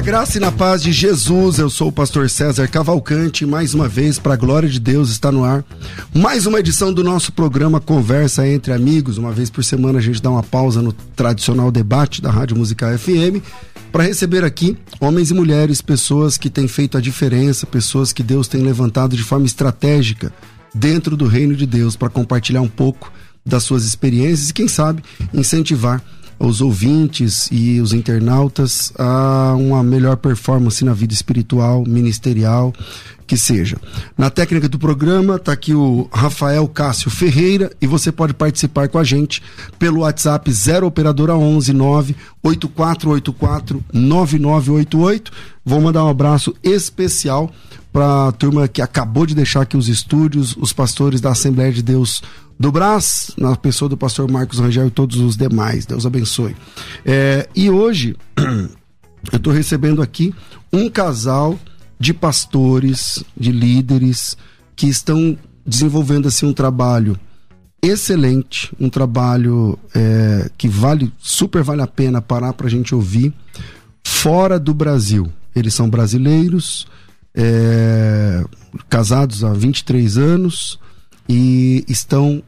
Na graça e na paz de Jesus. Eu sou o pastor César Cavalcante. Mais uma vez, para a glória de Deus, está no ar mais uma edição do nosso programa Conversa entre Amigos. Uma vez por semana a gente dá uma pausa no tradicional debate da Rádio Musical FM para receber aqui homens e mulheres, pessoas que têm feito a diferença, pessoas que Deus tem levantado de forma estratégica dentro do reino de Deus para compartilhar um pouco das suas experiências e, quem sabe, incentivar os ouvintes e os internautas a uma melhor performance na vida espiritual, ministerial, que seja. Na técnica do programa está aqui o Rafael Cássio Ferreira e você pode participar com a gente pelo WhatsApp 0 operadora 11 9 8484 9988. Vou mandar um abraço especial para a turma que acabou de deixar aqui os estúdios, os pastores da Assembleia de Deus do Brás, na pessoa do pastor Marcos Rangel e todos os demais. Deus abençoe. É, e hoje eu estou recebendo aqui um casal de pastores, de líderes que estão desenvolvendo assim um trabalho excelente, um trabalho é, que vale super vale a pena parar para a gente ouvir fora do Brasil. Eles são brasileiros, é, casados há 23 anos e estão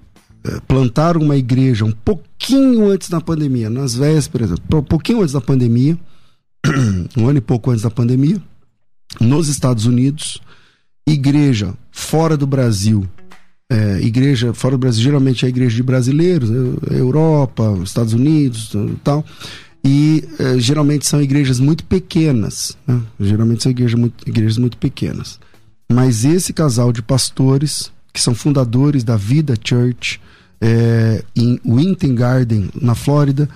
plantaram uma igreja um pouquinho antes da pandemia, nas vésperas, um pouquinho antes da pandemia, um ano e pouco antes da pandemia, nos Estados Unidos, igreja fora do Brasil, é, igreja fora do Brasil, geralmente é igreja de brasileiros, né, Europa, Estados Unidos tal, e é, geralmente são igrejas muito pequenas, né? geralmente são igreja muito, igrejas muito pequenas. Mas esse casal de pastores, que são fundadores da Vida Church, é, em Winter Garden, na Flórida,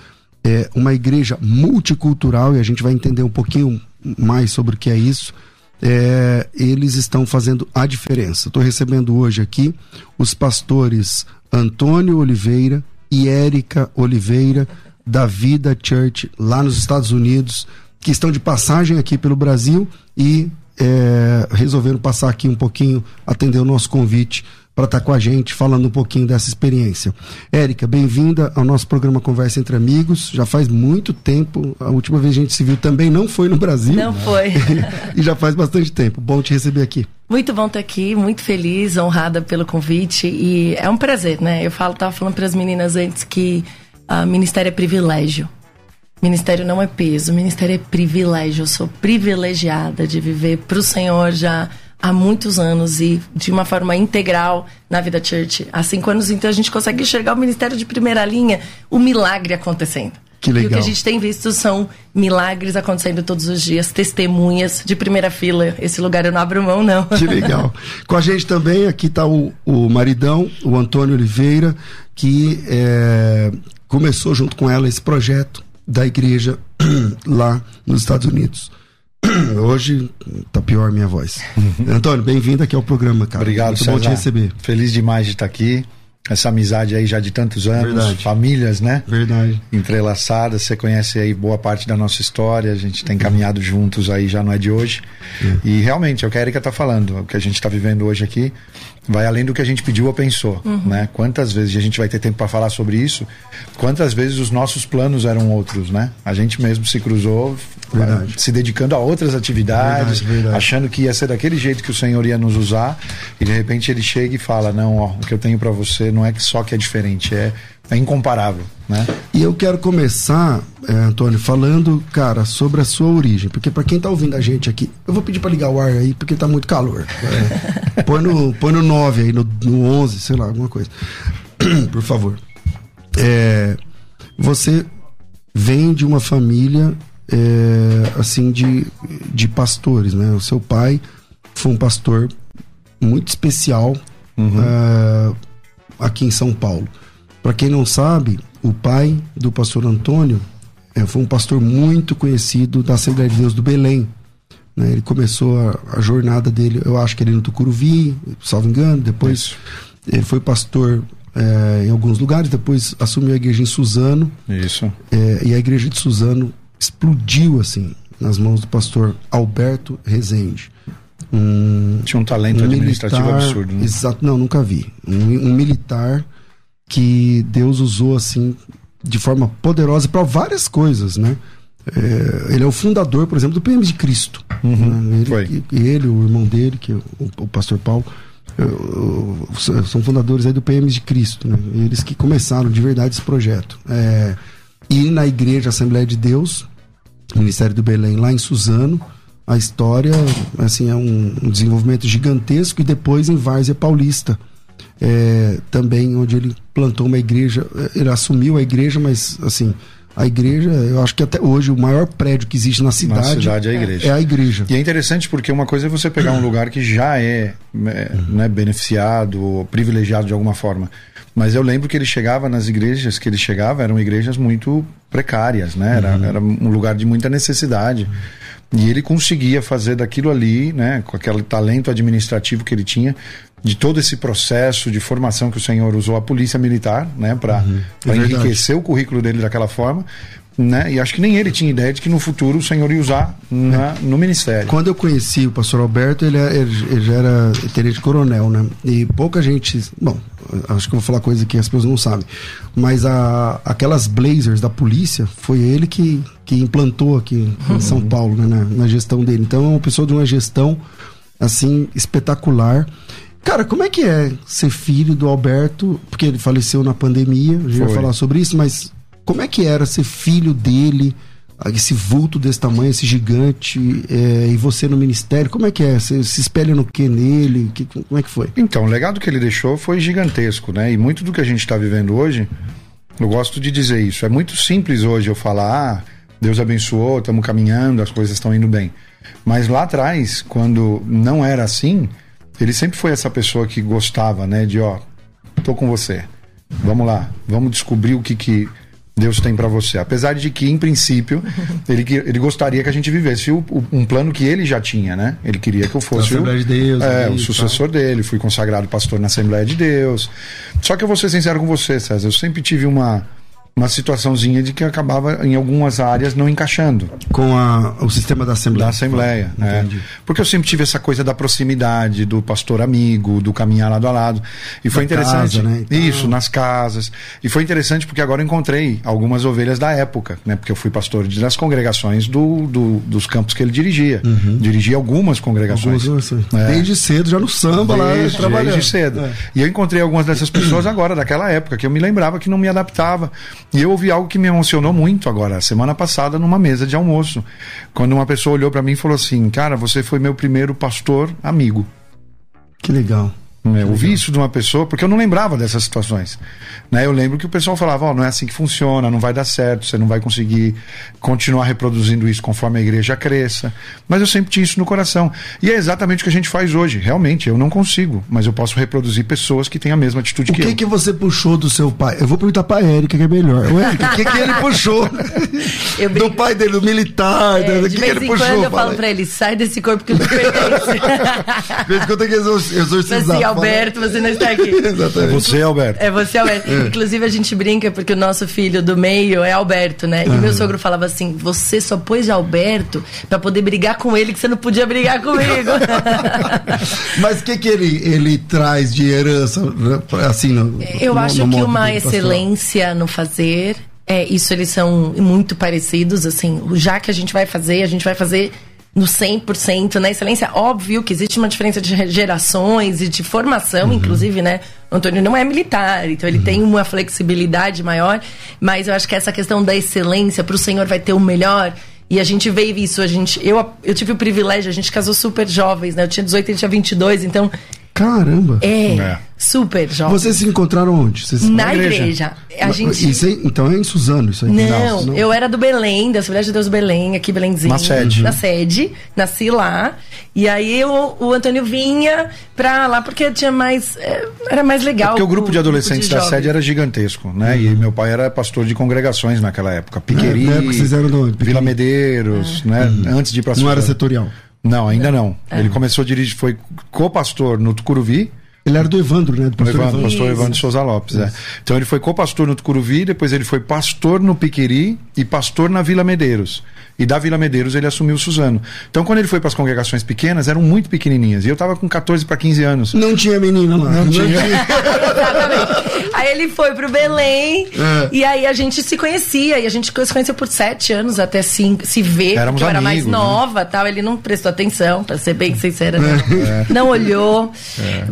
é uma igreja multicultural, e a gente vai entender um pouquinho mais sobre o que é isso. É, eles estão fazendo a diferença. Estou recebendo hoje aqui os pastores Antônio Oliveira e Érica Oliveira, da Vida Church, lá nos Estados Unidos, que estão de passagem aqui pelo Brasil e é, resolveram passar aqui um pouquinho, atender o nosso convite para estar tá com a gente falando um pouquinho dessa experiência. Érica, bem-vinda ao nosso programa Conversa entre Amigos. Já faz muito tempo, a última vez que a gente se viu também não foi no Brasil. Não foi. e já faz bastante tempo. Bom te receber aqui. Muito bom estar aqui, muito feliz, honrada pelo convite e é um prazer, né? Eu falo, tava falando para as meninas antes que uh, ministério é privilégio. Ministério não é peso, ministério é privilégio. Eu sou privilegiada de viver para o Senhor já há muitos anos e de uma forma integral na vida church. Há cinco anos, então, a gente consegue enxergar o ministério de primeira linha, o milagre acontecendo. Que legal. E o que a gente tem visto são milagres acontecendo todos os dias, testemunhas de primeira fila. Esse lugar eu não abro mão, não. Que legal. Com a gente também, aqui está o, o maridão, o Antônio Oliveira, que é, começou junto com ela esse projeto da igreja lá nos Estados Unidos. Hoje tá pior minha voz. Antônio, bem-vindo aqui ao programa, cara. Obrigado, Muito César. bom te receber. Feliz demais de estar aqui. Essa amizade aí já de tantos anos, Verdade. famílias, né? Verdade. Entrelaçadas, você conhece aí boa parte da nossa história, a gente tem caminhado juntos aí, já não é de hoje. E realmente, é o que a Erika tá falando, o que a gente está vivendo hoje aqui, vai além do que a gente pediu ou pensou, né? Quantas vezes, e a gente vai ter tempo para falar sobre isso, quantas vezes os nossos planos eram outros, né? A gente mesmo se cruzou Verdade. se dedicando a outras atividades, Verdade, verdade. achando que ia ser daquele jeito que o Senhor ia nos usar, e de repente ele chega e fala: "Não, ó, o que eu tenho para você não é que só que é diferente, é, é incomparável", né? E eu quero começar, é, Antônio, falando, cara, sobre a sua origem. Porque para quem tá ouvindo a gente aqui, eu vou pedir para ligar o ar aí, porque tá muito calor. É, põe, no, põe no 9 aí, no, no 11, sei lá, alguma coisa. Por favor. É, você vem de uma família, é, assim, de, de pastores, né? O seu pai foi um pastor muito especial é, aqui em São Paulo. Para quem não sabe, o pai do pastor Antônio é, foi um pastor muito conhecido da Assembleia de Deus do Belém, Né? Ele começou a, a, jornada dele, eu acho que ele no Tucuruvi, salvo engano, depois Isso. ele foi pastor é, em alguns lugares, depois assumiu a igreja em Suzano. Isso. É, e a igreja de Suzano explodiu assim nas mãos do pastor Alberto Rezende. Um, Tinha um talento um administrativo militar, absurdo. Né? Exato, não, nunca vi. Um, um militar que Deus usou assim de forma poderosa para várias coisas, né? É, ele é o fundador, por exemplo, do PM de Cristo. Uhum, né? ele, ele, o irmão dele, que é o, o pastor Paulo, são fundadores aí do PM de Cristo, né? Eles que começaram de verdade esse projeto. É, e na Igreja Assembleia de Deus, Ministério do Belém, lá em Suzano, a história assim é um, um desenvolvimento gigantesco e depois em Várzea Paulista, é, também onde ele plantou uma igreja, ele assumiu a igreja, mas assim a igreja, eu acho que até hoje o maior prédio que existe na cidade, na cidade é a igreja. É a igreja. E é interessante porque uma coisa é você pegar um lugar que já é, é né, beneficiado ou privilegiado de alguma forma. Mas eu lembro que ele chegava nas igrejas que ele chegava, eram igrejas muito precárias, né? Era, uhum. era um lugar de muita necessidade. Uhum. E ele conseguia fazer daquilo ali, né, com aquele talento administrativo que ele tinha, de todo esse processo de formação que o senhor usou a polícia militar, né, para uhum. É enriquecer o currículo dele daquela forma. Né? E acho que nem ele tinha ideia de que no futuro o senhor ia usar na, no ministério. Quando eu conheci o pastor Alberto, ele, é, ele, ele já era tenente coronel, né? E pouca gente. Bom, acho que eu vou falar coisa que as pessoas não sabem. Mas a, aquelas blazers da polícia, foi ele que, que implantou aqui em uhum. São Paulo, né? Na, na gestão dele. Então é uma pessoa de uma gestão assim espetacular. Cara, como é que é ser filho do Alberto? Porque ele faleceu na pandemia, a gente vai falar sobre isso, mas como é que era ser filho dele? Esse vulto desse tamanho, esse gigante, é, e você no ministério, como é que é? Você se espelha no que nele? Que, como é que foi? Então, o legado que ele deixou foi gigantesco, né? E muito do que a gente está vivendo hoje, eu gosto de dizer isso. É muito simples hoje eu falar, ah, Deus abençoou, estamos caminhando, as coisas estão indo bem. Mas lá atrás, quando não era assim, ele sempre foi essa pessoa que gostava, né? De ó, tô com você. Vamos lá, vamos descobrir o que que Deus tem para você. Apesar de que, em princípio, ele, ele gostaria que a gente vivesse o, o, um plano que ele já tinha, né? Ele queria que eu fosse o, de Deus, é, o sucessor dele. Fui consagrado pastor na Assembleia de Deus. Só que eu vou ser sincero com você, César. Eu sempre tive uma uma situaçãozinha de que acabava em algumas áreas não encaixando. Com a, o sistema da Assembleia. Da Assembleia, né? Porque eu sempre tive essa coisa da proximidade, do pastor amigo, do caminhar lado a lado. E da foi interessante. Casa, né? Isso, nas casas. E foi interessante porque agora eu encontrei algumas ovelhas da época, né? Porque eu fui pastor das congregações do, do dos campos que ele dirigia. Uhum. Dirigi algumas congregações. Algumas, é. Desde cedo, já no samba desde, lá, trabalhando. Desde cedo. É. E eu encontrei algumas dessas pessoas agora, daquela época, que eu me lembrava que não me adaptava e eu ouvi algo que me emocionou muito agora, semana passada, numa mesa de almoço. Quando uma pessoa olhou para mim e falou assim: Cara, você foi meu primeiro pastor amigo. Que legal. Né? Eu ouvi isso de uma pessoa, porque eu não lembrava dessas situações. Né? Eu lembro que o pessoal falava: oh, não é assim que funciona, não vai dar certo, você não vai conseguir continuar reproduzindo isso conforme a igreja cresça. Mas eu sempre tinha isso no coração. E é exatamente o que a gente faz hoje. Realmente, eu não consigo, mas eu posso reproduzir pessoas que têm a mesma atitude o que, que eu. O que você puxou do seu pai? Eu vou perguntar pra Érica, que é melhor. O Érica, o que, que ele puxou? Do pai dele, do militar, é, do que, que ele puxou? Quando eu falo pra ele, sai desse corpo que não pertence. De vez em quando tem que exorcizar. Mas, assim, Alberto, você não está aqui. Exatamente. É você, Alberto. É você, Alberto. É. Inclusive, a gente brinca porque o nosso filho do meio é Alberto, né? E uhum. meu sogro falava assim: você só pôs de Alberto pra poder brigar com ele, que você não podia brigar comigo. Mas o que, que ele, ele traz de herança, assim, no, Eu no, acho no que uma excelência no fazer. É, isso eles são muito parecidos, assim, já que a gente vai fazer, a gente vai fazer no 100%, na excelência. Óbvio que existe uma diferença de gerações e de formação, uhum. inclusive, né? O Antônio não é militar, então ele uhum. tem uma flexibilidade maior, mas eu acho que essa questão da excelência, para o Senhor vai ter o melhor. E a gente veio isso, a gente, eu, eu tive o privilégio, a gente casou super jovens, né? Eu tinha 18, ele tinha 22, então Caramba! É, é, super jovem. Vocês se encontraram onde? Se... Na, igreja. igreja. A gente... Isso aí, então é em Suzano, isso aí? Não, não, eu era do Belém, da Assembleia de Deus Belém, aqui Belémzinho. Na sede. Na sede, nasci lá. E aí eu, o Antônio vinha pra lá porque tinha mais. É, era mais legal. É porque o grupo de adolescentes grupo de da sede era gigantesco, né? Uhum. E meu pai era pastor de congregações naquela época. Piqueri, é, vocês eram do Vila Medeiros, é. né? Uhum. Antes de ir pra Não era setorial. Não, ainda não. É. Ele começou a dirigir, foi co-pastor no Tucuruvi. Ele era do Evandro, né? Do pastor Evandro, Evandro. pastor Evandro Souza Lopes, é. Então ele foi co-pastor no Tucuruvi, depois ele foi pastor no Piqueri e pastor na Vila Medeiros. E da Vila Medeiros ele assumiu o Suzano. Então quando ele foi para as congregações pequenas, eram muito pequenininhas. E eu estava com 14 para 15 anos. Não tinha menina lá. Não, não tinha. Exatamente. Aí ele foi pro Belém é. e aí a gente se conhecia. E a gente se conheceu por sete anos até se, se ver. Éramos porque eu era mais né? nova tal. Ele não prestou atenção, para ser bem sincera. Não, é. não olhou. É.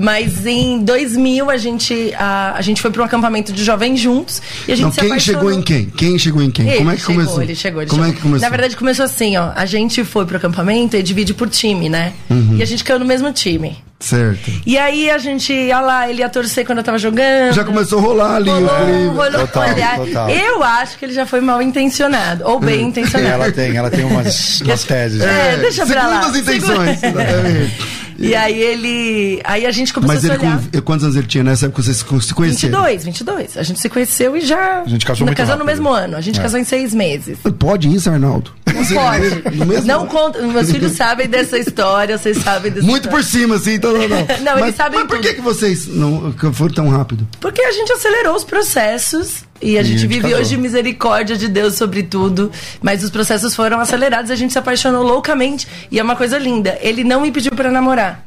Mas em 2000 a gente, a, a gente foi para um acampamento de jovens juntos. E a gente não, se quem apaixonou. chegou em quem? Quem chegou em quem? Ele Como é que chegou, começou? Ele chegou, ele Como chegou. é que começou? Na verdade, começou assim, ó. A gente foi pro acampamento e divide por time, né? Uhum. E a gente caiu no mesmo time. Certo. E aí a gente ia lá, ele ia torcer quando eu tava jogando. Já começou a rolar ali rolou, o rolou, Total, olha, total. Eu acho que ele já foi mal intencionado, ou bem intencionado. Ela tem, ela tem umas, umas teses. né? É, deixa pra lá. Segundas intenções. Segunda- exatamente. E aí ele. Aí a gente começou Mas a se olhar. com, quantos anos ele tinha nessa época que vocês se conheceram? 22, 22. A gente se conheceu e já. A gente casou Casou no mesmo ano. A gente É. casou em seis meses. Pode isso, Arnaldo? Não pode. Mesmo Não conta. Meus filhos sabem dessa história, vocês sabem dessa Muito por história. cima, assim, então não, não. Não, eles mas, sabem mas por que, tudo. que vocês não foram tão rápido? Porque a gente acelerou os processos e a gente vive casou. hoje misericórdia de Deus sobre tudo. Mas os processos foram acelerados, a gente se apaixonou loucamente. E é uma coisa linda. Ele não me pediu pra namorar.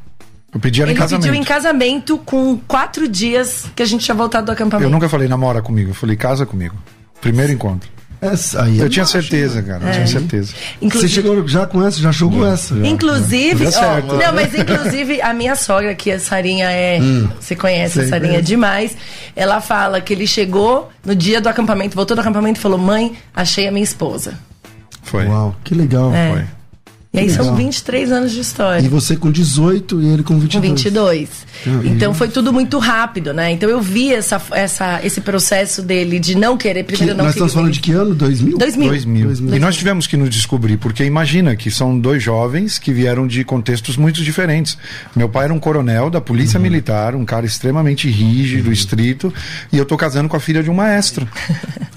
Eu pedi ela em Ele casamento. pediu em casamento com quatro dias que a gente tinha voltado do acampamento. Eu nunca falei namora comigo, eu falei casa comigo. Primeiro encontro. Essa aí é Eu tinha certeza, né? cara, eu tinha certeza. Você Inclusive, chegou já com essa, já jogou essa. inclusive Deu ó, certo. não, mas inclusive a minha sogra, que a Sarinha é. Você conhece Sei, a Sarinha conheço. demais. Ela fala que ele chegou no dia do acampamento, voltou do acampamento e falou: Mãe, achei a minha esposa. Foi. Uau, que legal. É. Foi. E aí são Legal. 23 anos de história. E você com 18 e ele com 22. Com 22. Ah, Então foi tudo muito rápido, né? Então eu vi essa, essa, esse processo dele de não querer. Que, Primeiro, eu não nós estamos falando de que ano? 2000? 2000. 2000. 2000. E nós tivemos que nos descobrir, porque imagina que são dois jovens que vieram de contextos muito diferentes. Meu pai era um coronel da Polícia Militar, um cara extremamente rígido, estrito, e eu tô casando com a filha de um maestro,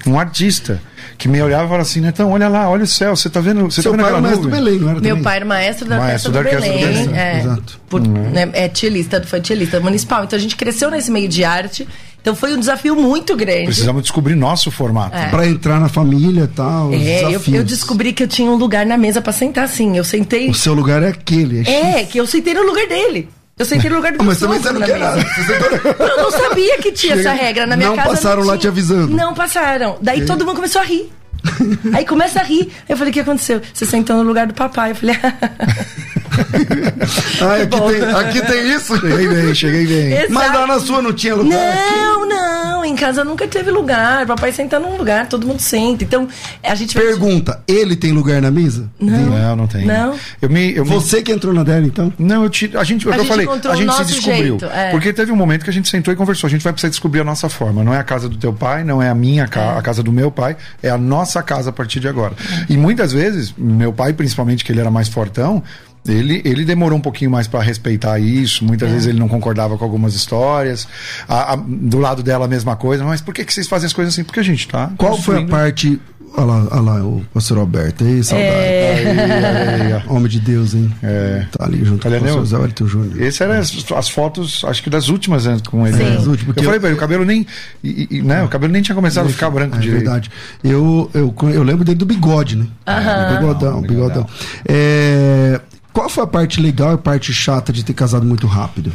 um artista, que me olhava e falava assim, Netão, olha lá, olha o céu, você tá vendo, você Seu tá vendo pai aquela nuvem? Belém, não era Meu também? pai era maestro da Maestro Orquestra da do Orquestra do Belém. Belém. é, Exato. por- né, é tilista, foi tilista municipal. Então a gente cresceu nesse meio de arte. Então foi um desafio muito grande. Precisamos descobrir nosso formato. É. Pra entrar na família e tal. os É, eu, eu descobri que eu tinha um lugar na mesa pra sentar assim. Eu sentei. O seu lugar é aquele. É, É, que eu sentei no lugar dele. Eu sentei no lugar do Ah, mas também você não quer nada. Eu não sabia que tinha Chega- essa regra na minha Não casa. passaram lá tinha. te avisando. Não passaram. Daí todo mundo começou a rir. Aí começa a rir. Eu falei, o que aconteceu? Você sentou no lugar do papai. Eu falei, Ah, aqui bom. tem, aqui tem isso? Cheguei bem, cheguei bem. Exato. Mas lá na sua não tinha lugar? Não, não, em casa nunca teve lugar. Papai senta num lugar, todo mundo senta. Então, a gente vai- Pergunta, ele tem lugar na mesa? Não. Não, não tem. Não. Eu me, eu me- Você que entrou na dela, então? Não, eu te, a gente, é o A que eu gente falei, a gente se descobriu. jeito, é. Porque teve um momento que a gente sentou e conversou. A gente vai precisar descobrir a nossa forma. Não é a casa do teu pai, não é a minha casa, a casa do meu pai, é a nossa casa a partir de agora. E muitas vezes, meu pai, principalmente, que ele era mais fortão, ele, ele demorou um pouquinho mais para respeitar isso. Muitas vezes ele não concordava com algumas histórias. A- a- do lado dela, a mesma coisa. Mas por que, que vocês fazem as coisas assim? Porque a gente tá. Qual foi a parte. Olha lá, olha lá, o pastor Alberto. Ei, saudade. É. Aí, aí, ó. Homem de Deus, hein? É. Tá ali junto Olha, com o pastor Zé Wellington Júnior. Esse eram as, as fotos, acho que das últimas né, com ele. Sim. Das últimas, porque eu falei eu- pra ele, o cabelo nem. e- e- né, o cabelo nem tinha começado a ficar branco É direito. verdade. Eu, eu, eu lembro dele do bigode, né? Aham. Bigodão, Bigodão. bigodão. É, qual foi a parte legal e a parte chata de ter casado muito rápido?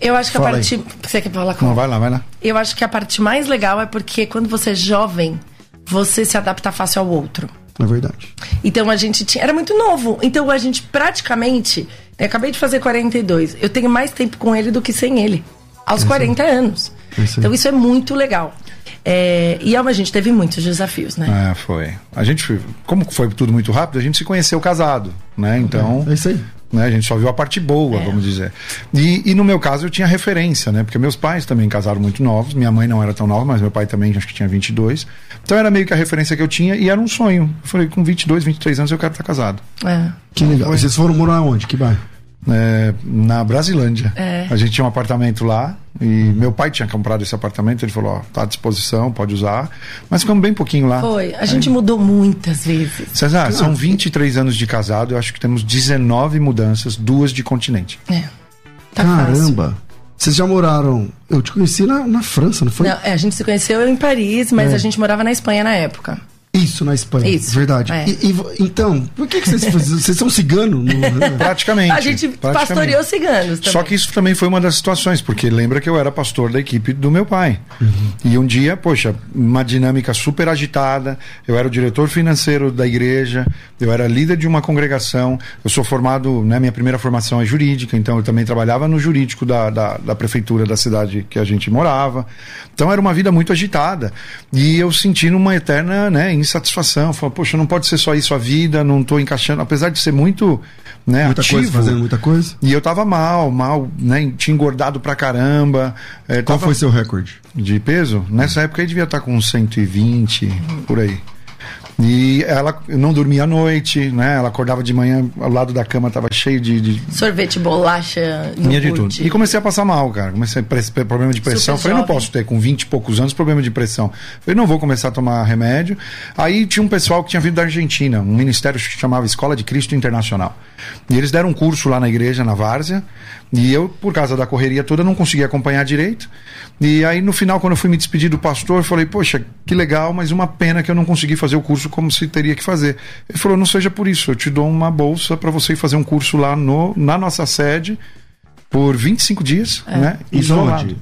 Eu acho que a Fala aí. parte. Você quer falar com Não, vai lá, vai lá. Eu acho que a parte mais legal é porque quando você é jovem, você se adapta fácil ao outro. Na verdade. Então a gente tinha. Era muito novo. Então a gente praticamente. Eu acabei de fazer 42. Eu tenho mais tempo com ele do que sem ele. Aos 40 anos. Isso. Então isso é muito legal. É, e a gente teve muitos desafios, né? Ah, foi. A gente, como foi tudo muito rápido, a gente se conheceu casado, né? Então, É isso aí. né, a gente só viu a parte boa, É. vamos dizer. E, e no meu caso eu tinha referência, né? Porque meus pais também casaram muito novos, minha mãe não era tão nova, mas meu pai também acho que tinha 22. Então era meio que a referência que eu tinha e era um sonho. Eu falei, com 22, 23 anos eu quero estar casado. É. Que legal. Vocês foram morar onde? Que bairro? É, na Brasilândia. É. A gente tinha um apartamento lá, E meu pai tinha comprado esse apartamento, ele falou, ó, tá à disposição, pode usar. Mas ficamos bem pouquinho lá. Foi. A gente Aí... mudou muitas vezes. César, são 23 anos de casado, eu acho que temos 19 mudanças, duas de continente. É. Tá Caramba! Fácil. Vocês já moraram. Eu te conheci na, na França, não foi? Não, é, a gente se conheceu em Paris, mas é. a gente morava na Espanha na época. Isso, na Espanha. Isso. Verdade. É. E, e, então, por que, que vocês, vocês são ciganos? No... praticamente. A gente praticamente. pastoreou ciganos também. Só que isso também foi uma das situações, porque lembra que eu era pastor da equipe do meu pai. Uhum. E um dia, poxa, uma dinâmica super agitada, eu era o diretor financeiro da igreja, eu era líder de uma congregação, eu sou formado, né, minha primeira formação é jurídica, então eu também trabalhava no jurídico da, da, da prefeitura da cidade que a gente morava. Então era uma vida muito agitada. E eu sentindo uma eterna né, insatisfação. Falei, poxa, não pode ser só isso a vida, não estou encaixando, apesar de ser muito né, muita ativo. Coisa, fazendo muita coisa. E eu tava mal, mal, né? Tinha engordado pra caramba. É, Qual foi seu recorde? De peso? Nessa época eu devia estar com 120, por aí. E ela não dormia à noite, né? Ela acordava de manhã, ao lado da cama estava cheio de, de, Sorvete, bolacha, Minha de tudo. E comecei a passar mal, cara. Comecei a ter problema de pressão. Super Falei, jovem. não posso ter com 20 e poucos anos problema de pressão. Falei, não vou começar a tomar remédio. Aí tinha um pessoal que tinha vindo da Argentina, um ministério que chamava Escola de Cristo Internacional. E eles deram um curso lá na igreja, na Várzea. E eu, por causa da correria toda, não conseguia acompanhar direito. E aí, no final, quando eu fui me despedir do pastor, eu falei, poxa, que legal, mas uma pena que eu não consegui fazer o curso como se teria que fazer. Ele falou, não seja por isso, eu te dou uma bolsa para você ir fazer um curso lá no, na nossa sede por 25 dias, é. né? Isolado.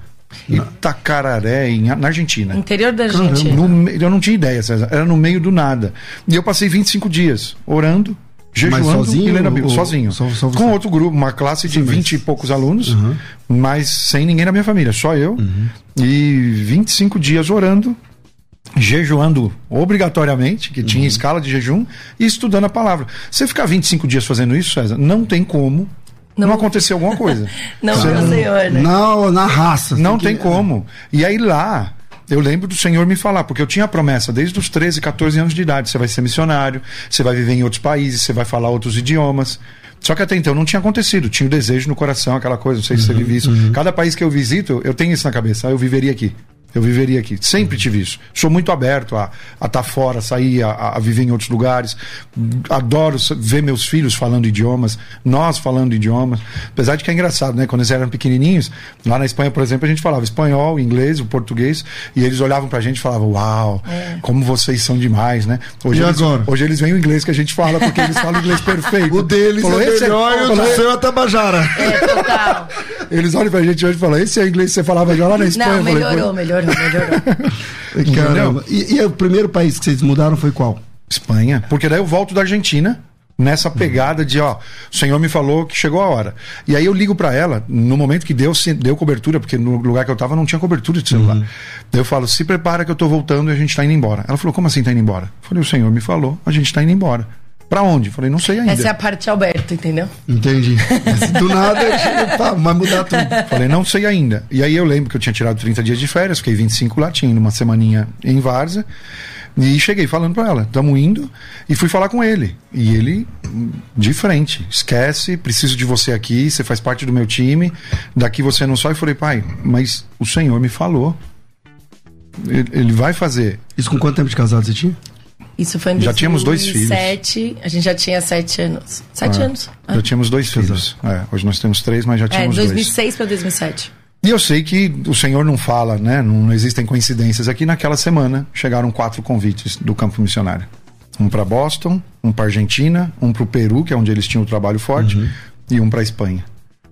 Itacararé, em, na Argentina. Interior da Argentina. No, eu não tinha ideia, César. Era no meio do nada. E eu passei 25 dias orando, jejuando mas sozinho, e lendo a Bíblia. Ou, sozinho. Só, só com outro grupo, uma classe de Sim, 20 mas... e poucos alunos, uhum. mas sem ninguém na minha família, só eu. Uhum. E 25 dias orando, jejuando obrigatoriamente, que tinha uhum. escala de jejum, e estudando a palavra. Você ficar 25 dias fazendo isso, César, não tem como não, não aconteceu alguma coisa. não, meu senhor, né? Não, na raça. Não tem que... como. E aí lá, eu lembro do Senhor me falar, porque eu tinha a promessa desde os 13, 14 anos de idade: você vai ser missionário, você vai viver em outros países, você vai falar outros idiomas. Só que até então não tinha acontecido, tinha o desejo no coração, aquela coisa, não sei se você vive isso. Uhum. Cada país que eu visito, eu tenho isso na cabeça, eu viveria aqui. Eu viveria aqui. Sempre tive isso. Sou muito aberto a estar tá fora, sair, a, a, viver em outros lugares. Adoro ver meus filhos falando idiomas, nós falando idiomas. Apesar de que é engraçado, né? Quando eles eram pequenininhos, lá na Espanha, por exemplo, a gente falava espanhol, inglês, o português, e eles olhavam pra gente e falavam: Uau, é. como vocês são demais, né? Hoje e eles, agora? Hoje eles veem o inglês que a gente fala, porque eles falam inglês perfeito. O deles Falou, é, é melhor é, e o do seu é Tabajara. É, total. Eles olham pra gente hoje e falam: Esse é o inglês que você falava já lá na Espanha. Não, melhorou, falei, melhorou melhorou. Caramba. E, e, o primeiro país que vocês mudaram foi qual? Espanha. Porque daí eu volto da Argentina nessa pegada de, ó, o Senhor me falou que chegou a hora. E aí eu ligo para ela, no momento que deu, deu cobertura, porque no lugar que eu tava não tinha cobertura de celular. Uhum. Daí eu falo, se prepara que eu tô voltando e a gente tá indo embora. Ela falou, como assim tá indo embora? Eu falei, o Senhor me falou, a gente tá indo embora. Pra onde? Falei, não sei ainda. Essa é a parte Alberto, entendeu? Entendi. Do nada, pá, vai mudar tudo. Falei, não sei ainda. E aí eu lembro que eu tinha tirado 30 dias de férias, fiquei 25 lá, tinha uma semaninha em Várzea. E cheguei falando para ela, estamos indo, e fui falar com ele. E ele, de frente, esquece, preciso de você aqui, você faz parte do meu time, daqui você não sai. Eu falei, pai, mas o Senhor me falou. Ele, ele vai fazer. Isso com quanto tempo de casado você tinha? Isso foi em já tínhamos dois filhos. A gente já tinha sete anos. Sete é, anos. Já tínhamos dois filhos. É, hoje nós temos três, mas já é, tínhamos é, 2006 para 2007. E eu sei que o Senhor não fala, né? Não, não existem coincidências. Aqui naquela semana chegaram quatro convites do campo missionário. Um para Boston, um para Argentina, um para o Peru, que é onde eles tinham o trabalho forte, uhum. e um para Espanha.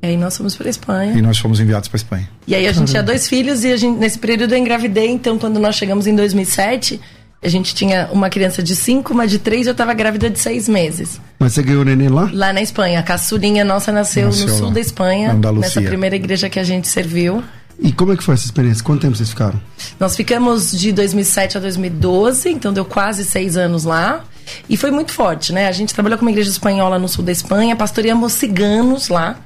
E aí nós fomos para Espanha. E nós fomos enviados para Espanha. E aí a gente tinha dois filhos e a gente, nesse período eu engravidei, então quando nós chegamos em 2007, a gente tinha uma criança de cinco, uma de três, eu estava grávida de seis meses. Mas você ganhou o neném lá? Lá na Espanha. A caçulinha nossa nasceu, nasceu no sul lá. da Espanha, nessa primeira igreja que a gente serviu. E como é que foi essa experiência? Quanto tempo vocês ficaram? Nós ficamos de 2007 a 2012, então deu quase seis anos lá. E foi muito forte, né? A gente trabalhou com uma igreja espanhola no sul da Espanha, pastoreamos ciganos lá.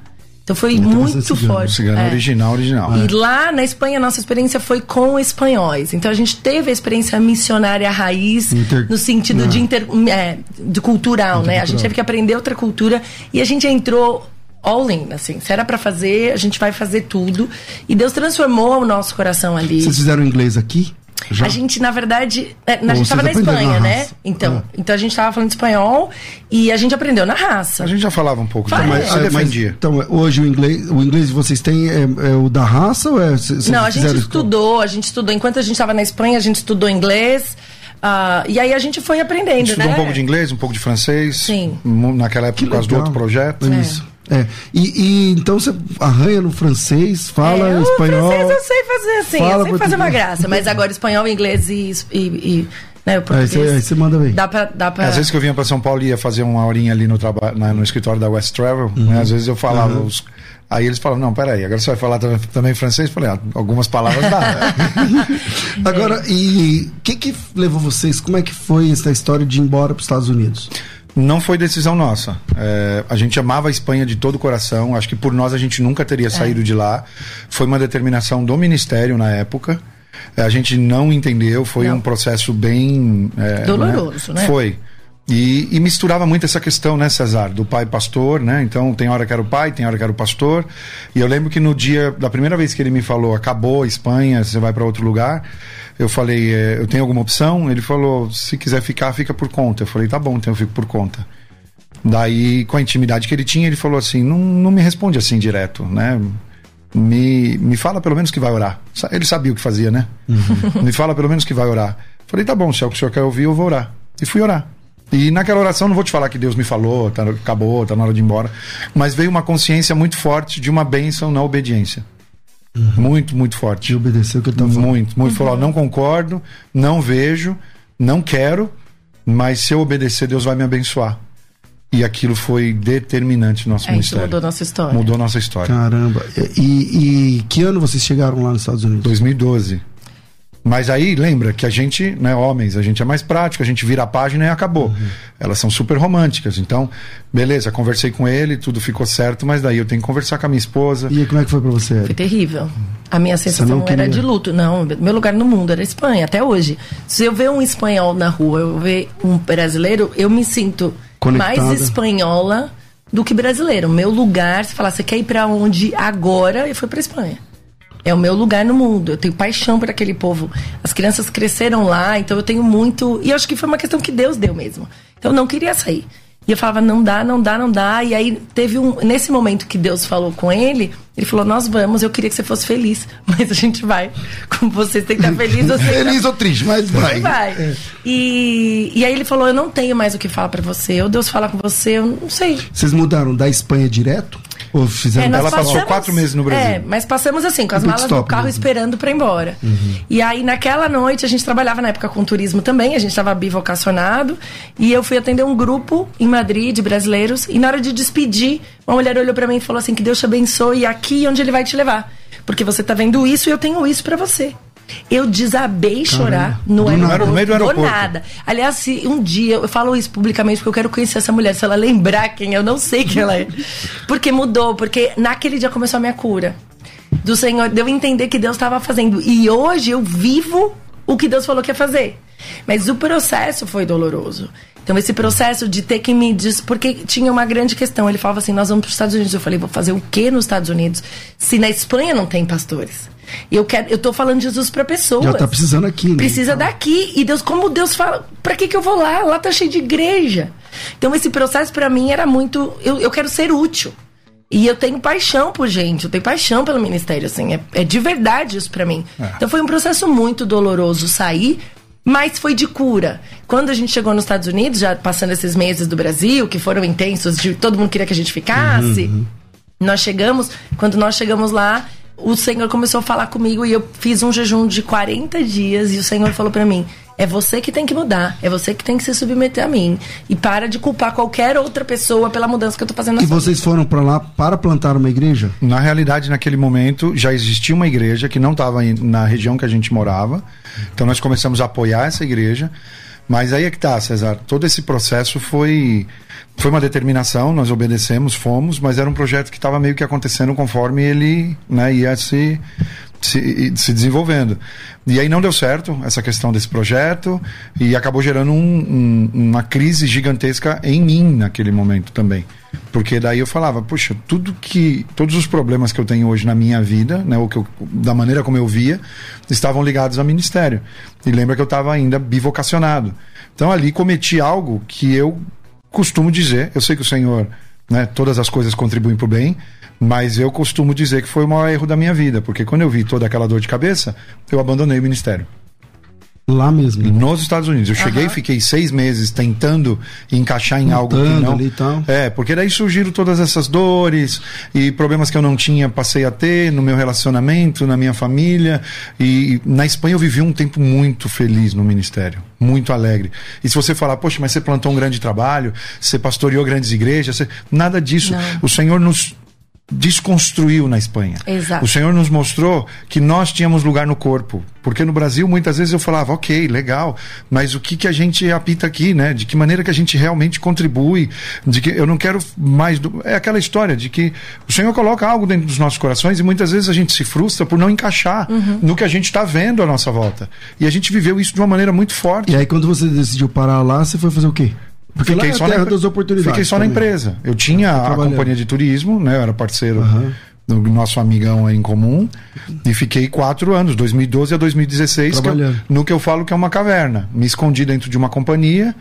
Então foi muito cigano, forte. Cigano é. original, original. E lá na Espanha, nossa experiência foi com espanhóis. Então a gente teve a experiência missionária raiz, Inter... no sentido de, inter... é, de cultural, né? A gente teve que aprender outra cultura e a gente entrou all in, assim. Se era para fazer, a gente vai fazer tudo. E Deus transformou o nosso coração ali. Vocês fizeram inglês aqui? Já? A gente, na verdade, é, a gente tava na Espanha, na né? Então, ah. então a gente tava falando espanhol e a gente aprendeu na raça. A gente já falava um pouco, mas, você defendia. então, hoje o inglês, o inglês que vocês têm é, é o da raça ou é. Não, a gente estudou, a gente estudou. Enquanto a gente estava na Espanha, a gente estudou inglês. Uh, e aí a gente foi aprendendo, a gente estudou né? um pouco de inglês, um pouco de francês. Sim. Naquela época, por causa do outro projeto. É. Isso. É. E, e, então você arranha no francês, fala é, espanhol. francês eu sei fazer assim, fala eu sei fazer uma graça, mas agora espanhol, inglês e, e, e né, o português. Aí você, manda bem. Dá pra, dá pra... Às vezes que eu vinha para São Paulo e ia fazer uma horinha ali no, trabalho, no escritório da West Travel, né, uhum. né, às vezes eu falava uhum. os Aí eles falam, não, peraí, agora você vai falar também, também francês? Eu falei, ah, algumas palavras dá. agora, e o que que levou vocês, como é que foi essa história de ir embora para os Estados Unidos? Não foi decisão nossa. É, a gente amava a Espanha de todo o coração. Acho que por nós a gente nunca teria é. saído de lá. Foi uma determinação do Ministério na época. É, a gente não entendeu. Foi não. um processo bem. É, Doloroso, né? né? Foi. E, e, misturava muito essa questão, né, Cesar, do pai pastor, né? Então tem hora que era o pai, tem hora que era o pastor. E eu lembro que no dia da primeira vez que ele me falou, acabou a Espanha, você vai para outro lugar. Eu falei, é, eu tenho alguma opção? Ele falou, se quiser ficar, fica por conta. Eu falei, tá bom, então eu fico por conta. Daí, com a intimidade que ele tinha, ele falou assim, não, não me responde assim direto, né? Me, me fala pelo menos que vai orar. Ele sabia o que fazia, né? Uhum. me fala pelo menos que vai orar. Falei, tá bom, se é o que o senhor quer ouvir, eu vou orar. E fui orar. E naquela oração, não vou te falar que Deus me falou, tá, acabou, tá na hora de ir embora. Mas veio uma consciência muito forte de uma bênção na obediência. Uhum. Muito, muito forte. De obedecer o que ele tá falando. Muito, muito. Uhum. Falou, não concordo, não vejo, não quero, mas se eu obedecer, Deus vai me abençoar. E aquilo foi determinante no nosso é, ministério. mudou nossa história. Mudou nossa história. Caramba. E, e que ano vocês chegaram lá nos Estados Unidos? 2012. Mas aí, lembra que a gente, né, homens, a gente é mais prático, a gente vira a página e acabou. Uhum. Elas são super românticas. Então, beleza, conversei com ele, tudo ficou certo, mas daí eu tenho que conversar com a minha esposa. E como é que foi pra você? Foi terrível. A minha sensação era de luto. Não, meu lugar no mundo era Espanha, até hoje. Se eu ver um espanhol na rua, eu ver um brasileiro, eu me sinto Conectada. mais espanhola do que brasileiro. Meu lugar, se falar, você quer ir para onde agora? Eu fui para Espanha. É o meu lugar no mundo. Eu tenho paixão por aquele povo. As crianças cresceram lá, então eu tenho muito. E acho que foi uma questão que Deus deu mesmo. Então eu não queria sair. E eu falava, não dá, não dá, não dá. E aí teve um. Nesse momento que Deus falou com ele, ele falou: Nós vamos, eu queria que você fosse feliz. Mas a gente vai. Como você tem que estar feliz, feliz ou triste, mas vai. vai. É. E, e aí ele falou: Eu não tenho mais o que falar para você. Ou Deus fala com você, eu não sei. Vocês mudaram da Espanha direto? Ou fizeram... É, Ela passou passamos, quatro meses no Brasil. É, mas passamos assim, com as malas no carro mesmo. esperando para ir embora. Uhum. E aí, naquela noite, a gente trabalhava na época com turismo também, a gente estava bivocacionado. E eu fui atender um grupo em Madrid de brasileiros. E na hora de despedir, uma mulher olhou para mim e falou assim: Que Deus te abençoe aqui onde Ele vai te levar. Porque você tá vendo isso e eu tenho isso para você. Eu desabei chorar no do aeroporto. No meio do aeroporto. Do nada. Aliás, se um dia, eu falo isso publicamente porque eu quero conhecer essa mulher. Se ela lembrar quem eu não sei quem ela é. Porque mudou, porque naquele dia começou a minha cura. Do Senhor, deu entender que Deus estava fazendo. E hoje eu vivo o que Deus falou que ia fazer. Mas o processo foi doloroso. Então, esse processo de ter que me diz porque tinha uma grande questão. Ele falava assim: nós vamos para os Estados Unidos. Eu falei: vou fazer o que nos Estados Unidos se na Espanha não tem pastores? Eu quero, eu tô falando de Jesus para pessoas. Já tá precisando aqui, né? Precisa então. daqui. E Deus, como Deus fala, para que que eu vou lá? Lá tá cheio de igreja. Então esse processo para mim era muito, eu, eu quero ser útil. E eu tenho paixão por gente, eu tenho paixão pelo ministério, assim, é, é de verdade isso para mim. É. Então foi um processo muito doloroso sair, mas foi de cura. Quando a gente chegou nos Estados Unidos, já passando esses meses do Brasil, que foram intensos, de todo mundo queria que a gente ficasse, uhum. nós chegamos, quando nós chegamos lá, o Senhor começou a falar comigo e eu fiz um jejum de 40 dias e o Senhor falou para mim: é você que tem que mudar, é você que tem que se submeter a mim e para de culpar qualquer outra pessoa pela mudança que eu tô fazendo. Na e vocês vida. foram para lá para plantar uma igreja? Na realidade, naquele momento já existia uma igreja que não estava na região que a gente morava. Então nós começamos a apoiar essa igreja. Mas aí é que tá, César. Todo esse processo foi foi uma determinação, nós obedecemos, fomos, mas era um projeto que estava meio que acontecendo conforme ele né, ia se se, se desenvolvendo. E aí não deu certo essa questão desse projeto e acabou gerando um, um, uma crise gigantesca em mim naquele momento também. Porque daí eu falava, puxa, tudo que. Todos os problemas que eu tenho hoje na minha vida, né, o que eu, da maneira como eu via, estavam ligados ao ministério. E lembra que eu estava ainda bivocacionado. Então ali cometi algo que eu costumo dizer, eu sei que o Senhor, né, todas as coisas contribuem para o bem, mas eu costumo dizer que foi o maior erro da minha vida, porque quando eu vi toda aquela dor de cabeça, eu abandonei o ministério. Lá mesmo. Nos Estados Unidos. Eu uhum. cheguei e fiquei seis meses tentando encaixar em algo que não. Ali tal. É, porque daí surgiram todas essas dores e problemas que eu não tinha, passei a ter no meu relacionamento, na minha família. E na Espanha eu vivi um tempo muito feliz no ministério, muito alegre. E se você falar, poxa, mas você plantou um grande trabalho, você pastoreou grandes igrejas, você... nada disso. Não. O Senhor nos desconstruiu na Espanha. Exato. O Senhor nos mostrou que nós tínhamos lugar no corpo. Porque no Brasil, muitas vezes eu falava, ok, legal, mas o que, que a gente apita aqui, né? De que maneira que a gente realmente contribui, de que eu não quero mais. Do... É aquela história de que o Senhor coloca algo dentro dos nossos corações e muitas vezes a gente se frustra por não encaixar uhum. no que a gente está vendo à nossa volta. E a gente viveu isso de uma maneira muito forte. E aí, quando você decidiu parar lá, você foi fazer o quê? Porque fiquei só, na, das oportunidades fiquei só também. na empresa. Eu tinha a companhia de turismo, né? Eu era parceiro uhum. do nosso amigão em comum. E fiquei quatro anos, 2012 a 2016, que eu, no que eu falo que é uma caverna. Me escondi dentro de uma companhia.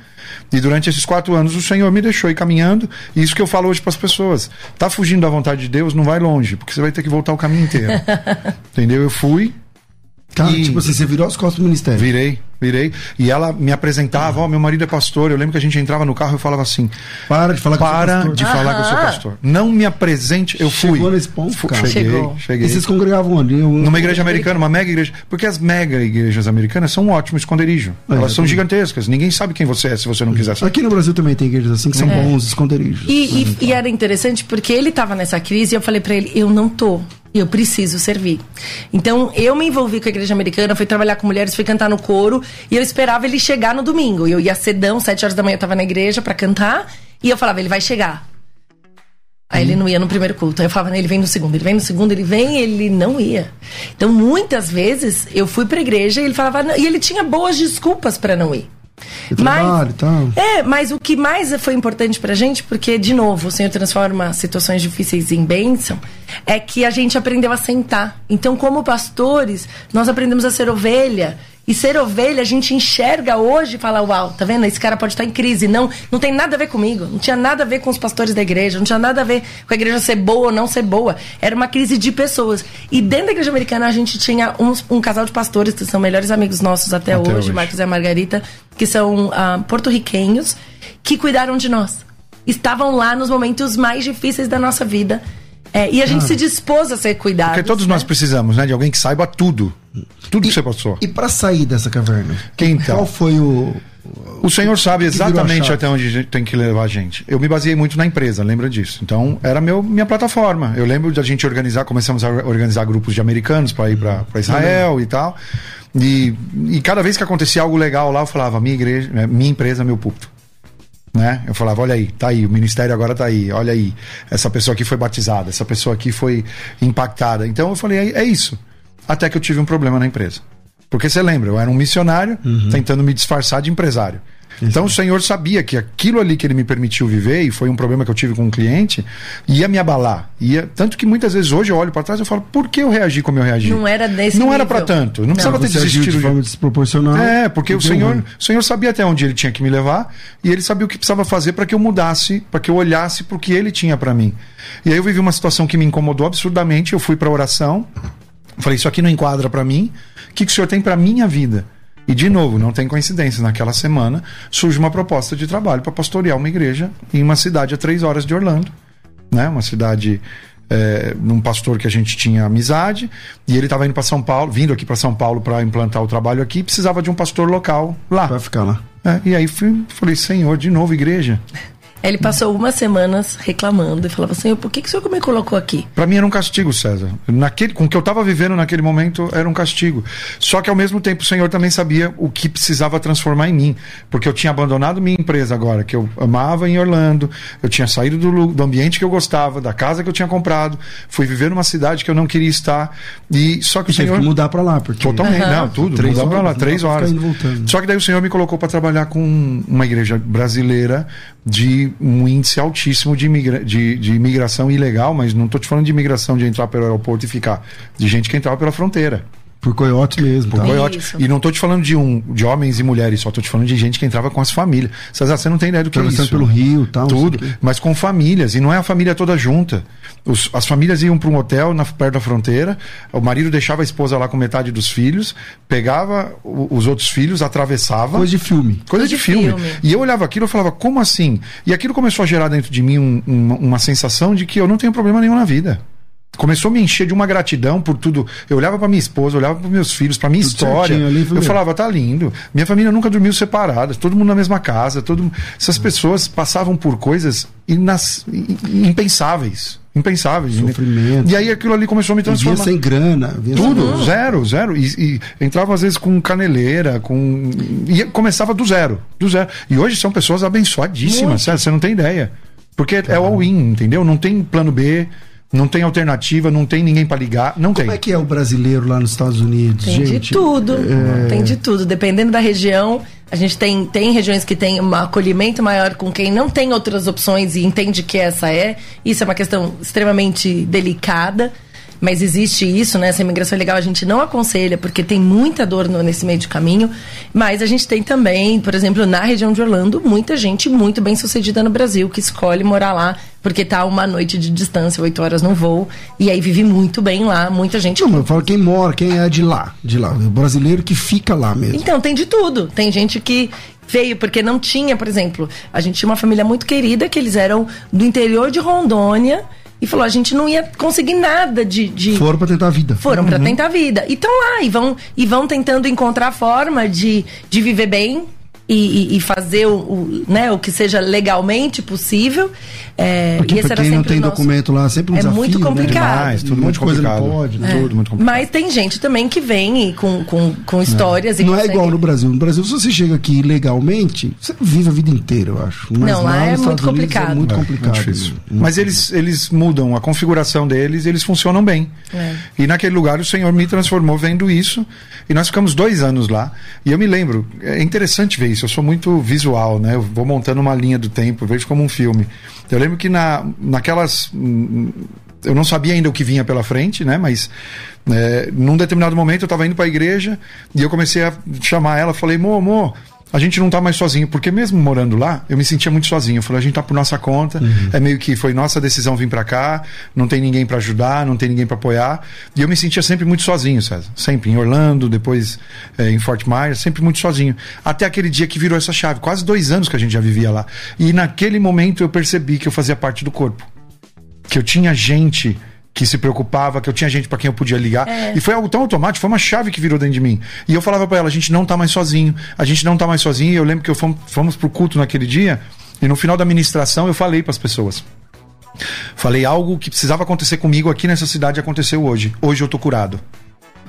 E durante esses quatro anos o Senhor me deixou ir caminhando. E isso que eu falo hoje para as pessoas. Tá fugindo da vontade de Deus, não vai longe, porque você vai ter que voltar o caminho inteiro. Entendeu? Eu fui, Cara, e... tipo assim, você virou as costas do ministério. Virei, virei. E ela me apresentava, ó, oh, meu marido é pastor. Eu lembro que a gente entrava no carro e falava assim: Para de falar que Para eu sou pastor. de falar que eu sou pastor. Não me apresente, eu fui. Chegou nesse ponto, cara. Cheguei, Chegou. cheguei. E vocês congregavam ali? Eu... Numa igreja americana, uma mega igreja. Porque as mega igrejas americanas são um ótimo esconderijo. É, Elas são gigantescas. Ninguém sabe quem você é se você não quiser saber. Aqui no Brasil também tem igrejas assim que são é. bons esconderijos. E, e, e era interessante porque ele estava nessa crise e eu falei para ele: eu não tô eu preciso servir. Então, eu me envolvi com a igreja americana, fui trabalhar com mulheres, fui cantar no coro, e eu esperava ele chegar no domingo. Eu ia cedão, sete horas da manhã eu tava na igreja para cantar, e eu falava, ele vai chegar. Aí ele não ia no primeiro culto. Aí eu falava, ele vem no segundo, ele vem no segundo, ele vem, ele não ia. Então, muitas vezes, eu fui pra igreja e ele falava, e ele tinha boas desculpas para não ir. Mas, tal. É, mas o que mais foi importante pra gente, porque, de novo, o Senhor transforma situações difíceis em bênção, é que a gente aprendeu a sentar. Então, como pastores, nós aprendemos a ser ovelha e ser ovelha, a gente enxerga hoje e fala: Uau, tá vendo? Esse cara pode estar em crise. Não, não tem nada a ver comigo. Não tinha nada a ver com os pastores da igreja. Não tinha nada a ver com a igreja ser boa ou não ser boa. Era uma crise de pessoas. E dentro da igreja americana, a gente tinha um, um casal de pastores que são melhores amigos nossos até, até hoje, hoje, Marcos e a Margarita, que são uh, porto-riquenhos, que cuidaram de nós. Estavam lá nos momentos mais difíceis da nossa vida é, e a gente ah. se dispôs a ser cuidado. Porque todos né? nós precisamos, né? De alguém que saiba tudo. Tudo e, que você passou. E para sair dessa caverna? Quem então? Qual foi o. O senhor sabe exatamente até onde tem que levar a gente. Eu me baseei muito na empresa, lembra disso. Então, era meu, minha plataforma. Eu lembro de a gente organizar, começamos a organizar grupos de americanos para ir para Israel uhum. e tal. E, e cada vez que acontecia algo legal lá, eu falava, minha igreja, minha empresa, meu púlpito né? Eu falava, olha aí, tá aí, o ministério agora tá aí, olha aí, essa pessoa aqui foi batizada, essa pessoa aqui foi impactada. Então eu falei, é, é isso. Até que eu tive um problema na empresa. Porque você lembra, eu era um missionário uhum. tentando me disfarçar de empresário. Então o Senhor sabia que aquilo ali que ele me permitiu viver, e foi um problema que eu tive com um cliente, ia me abalar. Ia, tanto que muitas vezes hoje eu olho para trás e falo, por que eu reagi como eu reagi? Não era desse Não nível. era para tanto. Não, não precisava ter desistido. De forma desproporcional. É, porque o Senhor, o Senhor sabia até onde ele tinha que me levar, e ele sabia o que precisava fazer para que eu mudasse, para que eu olhasse para o que ele tinha para mim. E aí eu vivi uma situação que me incomodou absurdamente, eu fui para oração, falei, isso aqui não enquadra para mim. O que, que o Senhor tem para minha vida? E, de novo, não tem coincidência. Naquela semana surge uma proposta de trabalho para pastorear uma igreja em uma cidade a três horas de Orlando. Né? Uma cidade é, num pastor que a gente tinha amizade, e ele estava indo para São Paulo, vindo aqui para São Paulo para implantar o trabalho aqui, precisava de um pastor local lá. Para ficar lá. É, e aí fui, falei, Senhor, de novo igreja. Ele passou umas semanas reclamando e falava assim: por que, que o senhor me colocou aqui? Para mim era um castigo, César. Naquele, com o que eu estava vivendo naquele momento era um castigo. Só que ao mesmo tempo o Senhor também sabia o que precisava transformar em mim. Porque eu tinha abandonado minha empresa agora, que eu amava em Orlando, eu tinha saído do, do ambiente que eu gostava, da casa que eu tinha comprado, fui viver numa cidade que eu não queria estar. E só que e o Senhor. que mudar para lá, porque. Totalmente, uhum. não, tudo. Três mudar para lá, horas, três horas. Só que daí o Senhor me colocou para trabalhar com uma igreja brasileira de um índice altíssimo de, imigra de, de imigração ilegal, mas não estou te falando de imigração de entrar pelo aeroporto e ficar, de gente que entrava pela fronteira. Por coiote mesmo. Por tá? coiote. E não estou te falando de, um, de homens e mulheres, só estou te falando de gente que entrava com as famílias. César, você não tem ideia do que é isso. pelo rio e tal. Tudo. Mas com famílias. E não é a família toda junta. Os, as famílias iam para um hotel na, perto da fronteira, o marido deixava a esposa lá com metade dos filhos, pegava o, os outros filhos, atravessava. Coisa de filme. Coisa, Coisa de, de filme. filme. E eu olhava aquilo e falava, como assim? E aquilo começou a gerar dentro de mim um, um, uma sensação de que eu não tenho problema nenhum na vida começou a me encher de uma gratidão por tudo. Eu olhava para minha esposa, olhava para meus filhos, para minha tudo história. Ali, eu falava, tá lindo. Minha família nunca dormiu separada, todo mundo na mesma casa, todo essas pessoas passavam por coisas inas... impensáveis. Impensáveis. Sofrimento. E aí aquilo ali começou a me transformar. Via sem grana. Via Tudo, sem... zero, zero. E, e, entrava às vezes com caneleira, com. E começava do zero. Do zero. E hoje são pessoas abençoadíssimas, sério, você não tem ideia. Porque é o all-in, entendeu? Não tem plano B, não tem alternativa, não tem ninguém para ligar, não Como tem. Como é que é o brasileiro lá nos Estados Unidos, tem gente? de tudo, é... tem de tudo. Dependendo da região, a gente tem, tem regiões que tem um acolhimento maior com quem não tem outras opções e entende que essa é. Isso é uma questão extremamente delicada. Mas existe isso, né? Essa imigração legal a gente não aconselha, porque tem muita dor nesse meio de caminho. Mas a gente tem também, por exemplo, na região de Orlando, muita gente muito bem sucedida no Brasil que escolhe morar lá porque tá uma noite de distância, oito horas no voo, e aí vive muito bem lá, muita gente. Não, mas eu falo quem mora, quem é de lá, de lá, o brasileiro que fica lá mesmo. Então, tem de tudo. Tem gente que veio porque não tinha, por exemplo, a gente tinha uma família muito querida que eles eram do interior de Rondônia e falou: a gente não ia conseguir nada de. de... Foram para tentar a vida. Foram uhum. para tentar a vida. E estão lá e vão, e vão tentando encontrar forma de, de viver bem, e, e, fazer o, o, né, o que seja legalmente possível. É, Porque esse pra quem não tem nosso... documento lá, sempre um é desafio, muito complicado. Né? Demais, tudo muito complicado. Pode, né? Tudo muito complicado. Mas tem gente também que vem com, com, com histórias. É. não consegue... é igual no Brasil. No Brasil, se você chega aqui ilegalmente, você vive a vida inteira, eu acho. Mas não, lá é muito complicado. É muito é, complicado. Muito Mas eles, eles mudam a configuração deles eles funcionam bem. É. E naquele lugar o Senhor me transformou vendo isso. E nós ficamos dois anos lá. E eu me lembro, é interessante ver isso. Eu sou muito visual, né? Eu vou montando uma linha do tempo, vejo como um filme. Eu lembro que na, naquelas. Eu não sabia ainda o que vinha pela frente, né? Mas é, num determinado momento eu estava indo para a igreja e eu comecei a chamar ela, falei, mo, mo, a gente não tá mais sozinho, porque mesmo morando lá, eu me sentia muito sozinho. Eu falei, a gente tá por nossa conta, uhum. é meio que foi nossa decisão vir para cá, não tem ninguém para ajudar, não tem ninguém para apoiar. E eu me sentia sempre muito sozinho, César. Sempre em Orlando, depois é, em Fort Myers, sempre muito sozinho. Até aquele dia que virou essa chave, quase dois anos que a gente já vivia lá. E naquele momento eu percebi que eu fazia parte do corpo. Que eu tinha gente que se preocupava, que eu tinha gente para quem eu podia ligar. É. E foi algo tão automático, foi uma chave que virou dentro de mim. E eu falava para ela, a gente não tá mais sozinho, a gente não tá mais sozinho. E eu lembro que eu fomos, fomos pro culto naquele dia, e no final da ministração eu falei para as pessoas. Falei algo que precisava acontecer comigo aqui nessa cidade aconteceu hoje. Hoje eu tô curado.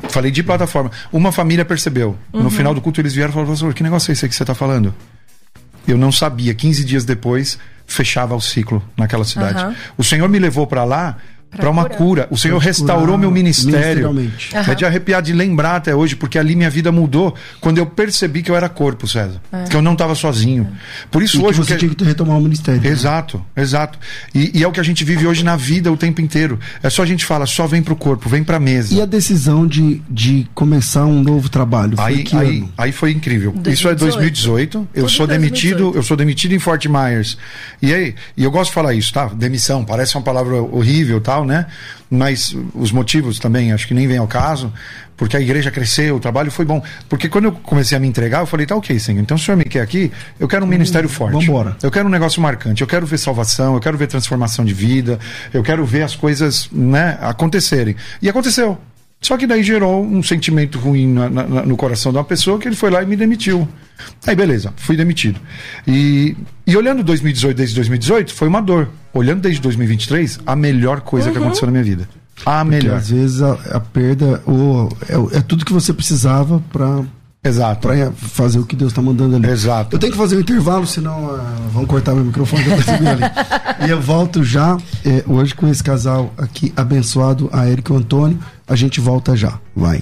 Falei de plataforma. Uma família percebeu. Uhum. No final do culto eles vieram e falaram: Pastor, que negócio é esse que você tá falando? Eu não sabia. 15 dias depois, fechava o ciclo naquela cidade. Uhum. O Senhor me levou para lá para uma cura. O Senhor restaurou meu ministério. Uhum. É de arrepiar, de lembrar até hoje, porque ali minha vida mudou quando eu percebi que eu era corpo, César. É. Que eu não estava sozinho. Por isso e hoje. Que você que... tinha que retomar o ministério. Exato, exato. E, e, é o que a gente vive hoje na vida o tempo inteiro. É só a gente fala, só vem pro corpo, vem pra mesa. E a decisão de, de começar um novo trabalho? Foi aí, aí, aí, foi incrível. 2018. Isso é 2018. Eu sou demitido, 2018. eu sou demitido em Fort Myers. E aí, e eu gosto de falar isso, tá? Demissão, parece uma palavra horrível tal, né? Mas os motivos também acho que nem vem ao caso, porque a igreja cresceu, o trabalho foi bom. Porque quando eu comecei a me entregar, eu falei, tá ok, Senhor, então o senhor me quer aqui, eu quero um ministério forte. Vambora. Eu quero um negócio marcante, eu quero ver salvação, eu quero ver transformação de vida, eu quero ver as coisas né, acontecerem. E aconteceu. Só que daí gerou um sentimento ruim na, na, no coração de uma pessoa que ele foi lá e me demitiu. Aí beleza, fui demitido. E, e olhando 2018 desde 2018, foi uma dor. Olhando desde 2023, a melhor coisa uhum. que aconteceu na minha vida. A Porque melhor. Às vezes a, a perda ou é, é, tudo que você precisava para Exato. Para fazer o que Deus está mandando ali. Exato. Eu tenho que fazer um intervalo, senão uh, vão cortar meu microfone. e eu volto já eh, hoje com esse casal aqui abençoado, a Érico e o Antônio. A gente volta já. Vai.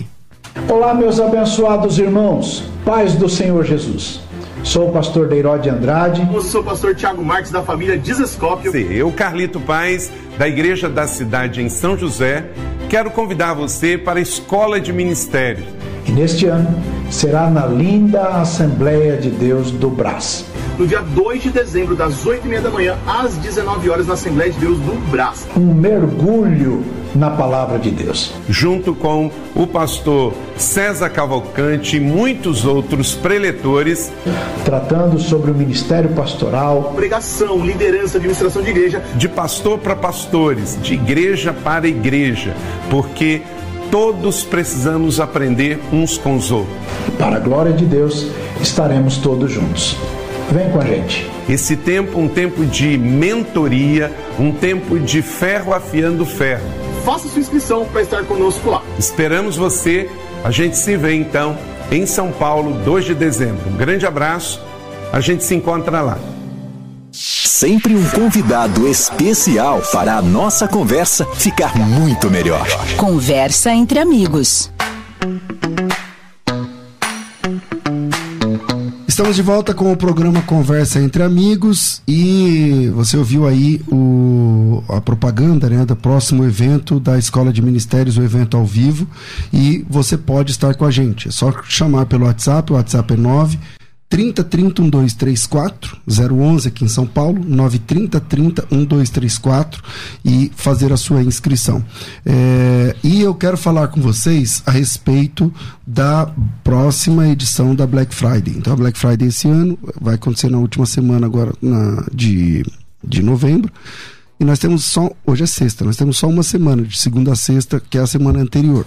Olá, meus abençoados irmãos. Paz do Senhor Jesus. Sou o pastor Deirode Andrade. Eu sou o pastor Tiago Marques, da família Dizescópio. Eu, Carlito Paz, da Igreja da Cidade em São José, quero convidar você para a Escola de Ministério. E neste ano será na linda Assembleia de Deus do Brás. No dia 2 de dezembro, das 8h30 da manhã às 19 horas na Assembleia de Deus do Brás. Um mergulho na palavra de Deus. Junto com o pastor César Cavalcante e muitos outros preletores. Tratando sobre o ministério pastoral, pregação, liderança, administração de igreja. De pastor para pastores, de igreja para igreja. Porque todos precisamos aprender uns com os outros. Para a glória de Deus, estaremos todos juntos. Vem com a gente. Esse tempo, um tempo de mentoria, um tempo de ferro afiando ferro. Faça sua inscrição para estar conosco lá. Esperamos você. A gente se vê então em São Paulo, 2 de dezembro. Um grande abraço. A gente se encontra lá. Sempre um convidado especial para a nossa conversa ficar muito melhor. Conversa entre amigos. Estamos de volta com o programa Conversa entre Amigos e você ouviu aí o, a propaganda né, do próximo evento da Escola de Ministérios, o evento ao vivo, e você pode estar com a gente. É só chamar pelo WhatsApp, o WhatsApp é 9 30 30 1234 011 aqui em São Paulo 930 30 1234 e fazer a sua inscrição. É, e eu quero falar com vocês a respeito da próxima edição da Black Friday. Então a Black Friday esse ano vai acontecer na última semana agora na, de, de novembro. E nós temos só hoje é sexta nós temos só uma semana de segunda a sexta que é a semana anterior.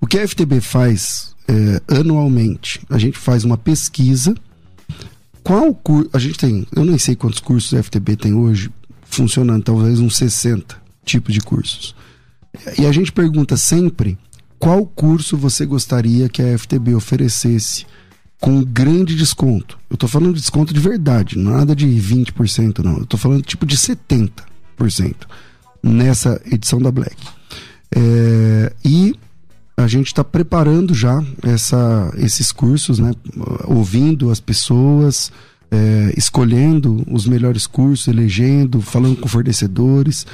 O que a FTB faz é, anualmente a gente faz uma pesquisa. Qual curso. A gente tem, eu nem sei quantos cursos a FTB tem hoje funcionando, talvez uns 60 tipos de cursos. E a gente pergunta sempre qual curso você gostaria que a FTB oferecesse com grande desconto. Eu estou falando de desconto de verdade, nada de 20%, não. Eu estou falando tipo de 70% nessa edição da Black. É, e a gente está preparando já essa, esses cursos, né? ouvindo as pessoas, é, escolhendo os melhores cursos, elegendo, falando com fornecedores,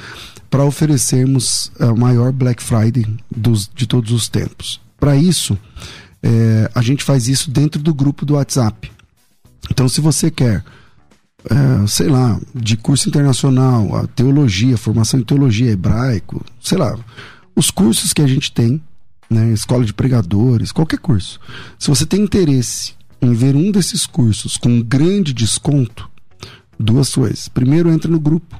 para oferecermos a maior Black Friday dos, de todos os tempos. Para isso, é, a gente faz isso dentro do grupo do WhatsApp. Então, se você quer, é, sei lá, de curso internacional, a teologia, formação em teologia, hebraico, sei lá, os cursos que a gente tem né, escola de pregadores, qualquer curso. Se você tem interesse em ver um desses cursos com grande desconto, duas coisas. Primeiro, entra no grupo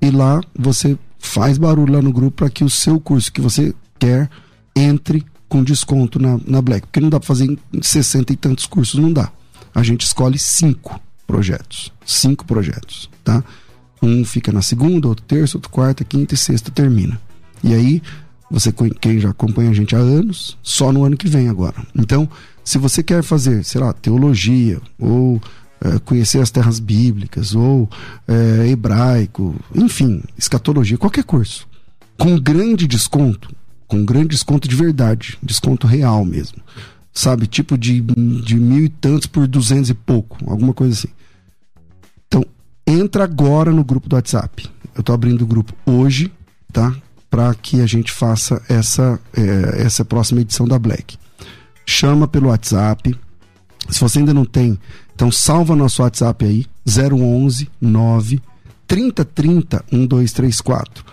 e lá você faz barulho lá no grupo para que o seu curso que você quer entre com desconto na, na Black. Porque não dá para fazer em 60 e tantos cursos, não dá. A gente escolhe cinco projetos. Cinco projetos, tá? Um fica na segunda, outro terça, outro quarta, quinta e sexta termina. E aí você quem já acompanha a gente há anos, só no ano que vem agora. Então, se você quer fazer, sei lá, teologia ou é, conhecer as terras bíblicas ou é, hebraico, enfim, escatologia, qualquer curso, com grande desconto, com grande desconto de verdade, desconto real mesmo, sabe, tipo de, de mil e tantos por duzentos e pouco, alguma coisa assim. Então, entra agora no grupo do WhatsApp. Eu tô abrindo o grupo hoje, tá? Para que a gente faça essa, é, essa próxima edição da Black. Chama pelo WhatsApp. Se você ainda não tem, então salva nosso WhatsApp aí, 011 9 3030 1234.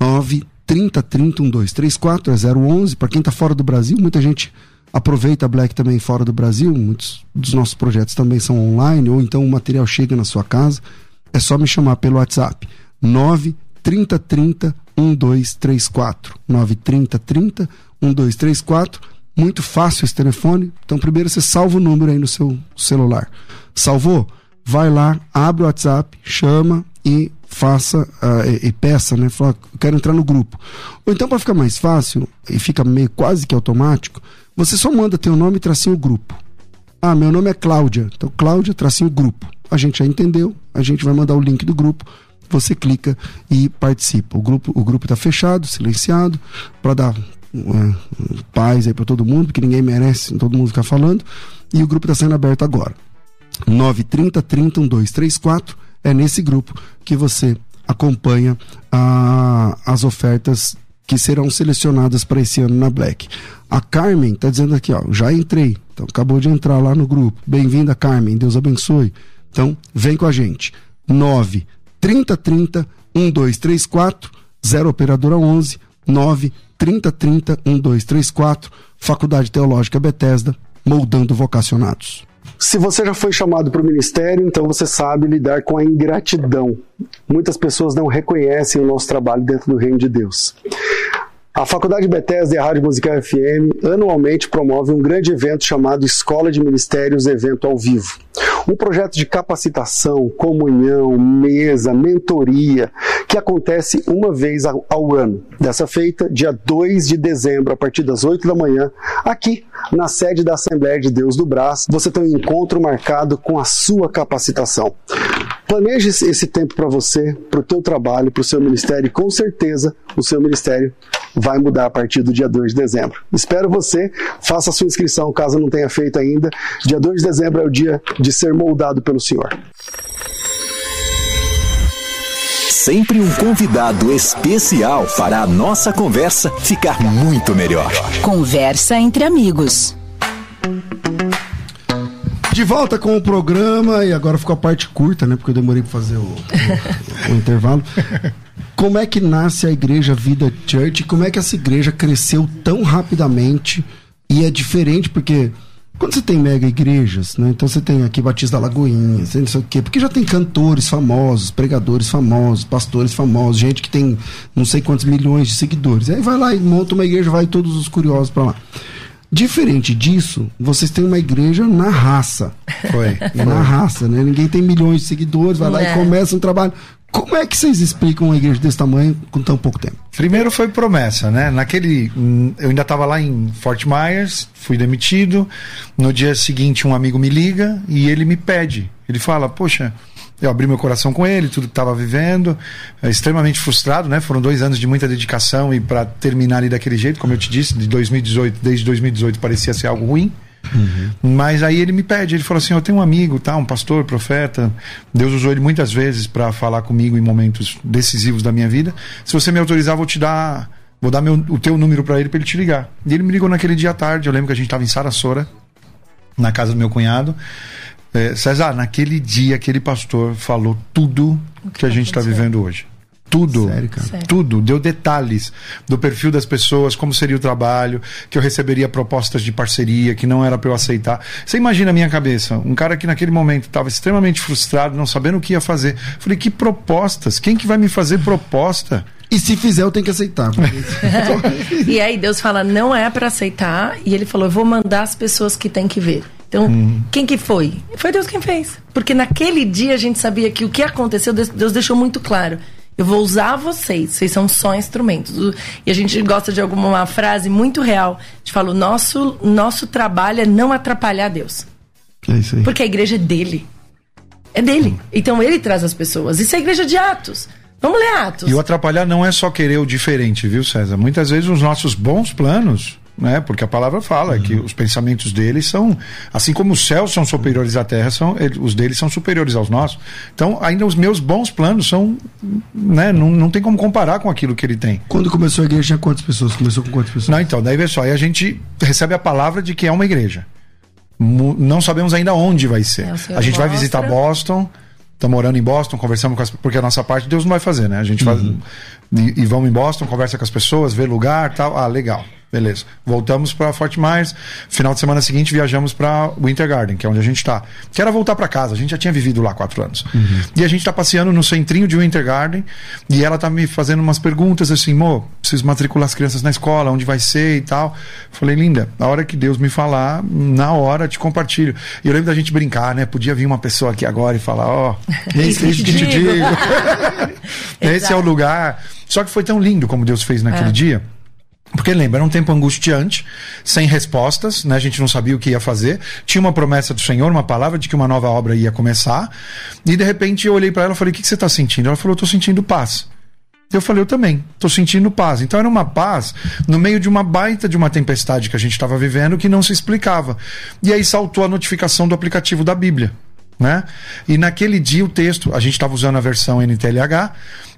9 3030 1234 é 011. Para quem está fora do Brasil, muita gente aproveita a Black também fora do Brasil. Muitos dos nossos projetos também são online, ou então o material chega na sua casa. É só me chamar pelo WhatsApp. 9 3030 1234. 930 30 1234. Muito fácil esse telefone. Então, primeiro você salva o número aí no seu celular. Salvou? Vai lá, abre o WhatsApp, chama e faça uh, e, e, peça, né? Fala, quero entrar no grupo. Ou então, para ficar mais fácil e fica meio quase que automático, você só manda teu nome e tracinho grupo. Ah, meu nome é Cláudia. Então, Cláudia, tracinho grupo. A gente já entendeu, a gente vai mandar o link do grupo você clica e participa. O grupo o grupo está fechado, silenciado, para dar é, paz aí para todo mundo, porque ninguém merece todo mundo ficar falando. E o grupo está sendo aberto agora. 930 30 1234 é nesse grupo que você acompanha a, as ofertas que serão selecionadas para esse ano na Black. A Carmen está dizendo aqui, ó, já entrei. Então acabou de entrar lá no grupo. Bem-vinda, Carmen. Deus abençoe. Então, vem com a gente. 9 3030 1234 0 operadora 11 9 3030 1234 Faculdade Teológica Bethesda moldando vocacionados. Se você já foi chamado para o ministério, então você sabe lidar com a ingratidão. Muitas pessoas não reconhecem o nosso trabalho dentro do reino de Deus. A Faculdade Bethesda e a Rádio Musical FM anualmente promove um grande evento chamado Escola de Ministérios Evento ao Vivo. Um projeto de capacitação, comunhão, mesa, mentoria, que acontece uma vez ao ano. Dessa feita, dia 2 de dezembro, a partir das 8 da manhã, aqui na sede da Assembleia de Deus do Brás, você tem um encontro marcado com a sua capacitação. Planeje esse tempo para você, para o teu trabalho, para o seu ministério e com certeza o seu ministério vai mudar a partir do dia 2 de dezembro. Espero você, faça a sua inscrição caso não tenha feito ainda. Dia 2 de dezembro é o dia de ser moldado pelo Senhor. Sempre um convidado especial para a nossa conversa ficar muito melhor. Conversa entre amigos. De volta com o programa e agora ficou a parte curta, né? Porque eu demorei para fazer o, o, o intervalo. Como é que nasce a igreja Vida Church? Como é que essa igreja cresceu tão rapidamente? E é diferente porque quando você tem mega igrejas, né? Então você tem aqui Batista Lagoinha, não sei o quê, porque já tem cantores famosos, pregadores famosos, pastores famosos, gente que tem não sei quantos milhões de seguidores. Aí vai lá e monta uma igreja, vai todos os curiosos para lá. Diferente disso, vocês têm uma igreja na raça. Foi. Na raça, né? Ninguém tem milhões de seguidores, vai lá e é. começa um trabalho. Como é que vocês explicam uma igreja desse tamanho com tão pouco tempo? Primeiro foi promessa, né? Naquele. Hum, eu ainda estava lá em Fort Myers, fui demitido. No dia seguinte, um amigo me liga e ele me pede. Ele fala: Poxa, eu abri meu coração com ele, tudo que estava vivendo, é, extremamente frustrado, né? Foram dois anos de muita dedicação e para terminar ali daquele jeito, como eu te disse, de 2018, desde 2018 parecia ser algo ruim. Uhum. Mas aí ele me pede, ele falou assim: Eu tenho um amigo, tá, um pastor, profeta. Deus usou ele muitas vezes para falar comigo em momentos decisivos da minha vida. Se você me autorizar, vou te dar, vou dar meu, o teu número para ele para ele te ligar. E ele me ligou naquele dia à tarde. Eu lembro que a gente estava em Sarasora, na casa do meu cunhado. É, César, naquele dia aquele pastor falou tudo que, que a gente está vivendo hoje. Tudo, Sério, tudo, deu detalhes do perfil das pessoas, como seria o trabalho, que eu receberia propostas de parceria, que não era para eu aceitar. Você imagina a minha cabeça, um cara que naquele momento estava extremamente frustrado, não sabendo o que ia fazer. Falei, que propostas? Quem que vai me fazer proposta? E se fizer, eu tenho que aceitar. e aí Deus fala, não é para aceitar, e ele falou, eu vou mandar as pessoas que têm que ver. Então, hum. quem que foi? Foi Deus quem fez. Porque naquele dia a gente sabia que o que aconteceu, Deus deixou muito claro. Eu vou usar vocês, vocês são só instrumentos. E a gente gosta de alguma frase muito real. A gente fala: o nosso, nosso trabalho é não atrapalhar Deus. É isso aí. Porque a igreja é dele. É dele. Então ele traz as pessoas. Isso é a igreja de Atos. Vamos ler Atos. E o atrapalhar não é só querer o diferente, viu, César? Muitas vezes os nossos bons planos né? Porque a palavra fala uhum. que os pensamentos deles são, assim como os céus são superiores à terra, são, os deles são superiores aos nossos. Então, ainda os meus bons planos são, né? Não, não tem como comparar com aquilo que ele tem. Quando começou a igreja, tinha quantas pessoas? Começou com quantas pessoas? Não, então, daí vê só, aí a gente recebe a palavra de que é uma igreja. Não sabemos ainda onde vai ser. É, a gente mostra. vai visitar Boston tá morando em Boston, conversamos com as porque a nossa parte Deus não vai fazer, né? A gente uhum. faz e, e, vamos em Boston, conversa com as pessoas, vê lugar, tal. Ah, legal. Beleza. Voltamos para Fort Myers. Final de semana seguinte viajamos para Winter Garden, que é onde a gente está. Que era voltar para casa. A gente já tinha vivido lá quatro anos. Uhum. E a gente está passeando no centrinho de Winter Garden e ela tá me fazendo umas perguntas assim, mo, preciso matricular as crianças na escola, onde vai ser e tal. Falei, linda, a hora que Deus me falar, na hora te compartilho. E eu lembro da gente brincar, né? Podia vir uma pessoa aqui agora e falar, ó, oh, esse que te digo. esse é o lugar. Só que foi tão lindo como Deus fez naquele É. dia. Porque lembra, era um tempo angustiante, sem respostas, né? a gente não sabia o que ia fazer. Tinha uma promessa do Senhor, uma palavra de que uma nova obra ia começar. E de repente eu olhei para ela e falei: O que, que você está sentindo? Ela falou: estou sentindo paz. Eu falei: Eu também, estou sentindo paz. Então era uma paz no meio de uma baita de uma tempestade que a gente estava vivendo que não se explicava. E aí saltou a notificação do aplicativo da Bíblia. Né? E naquele dia o texto, a gente estava usando a versão NTLH,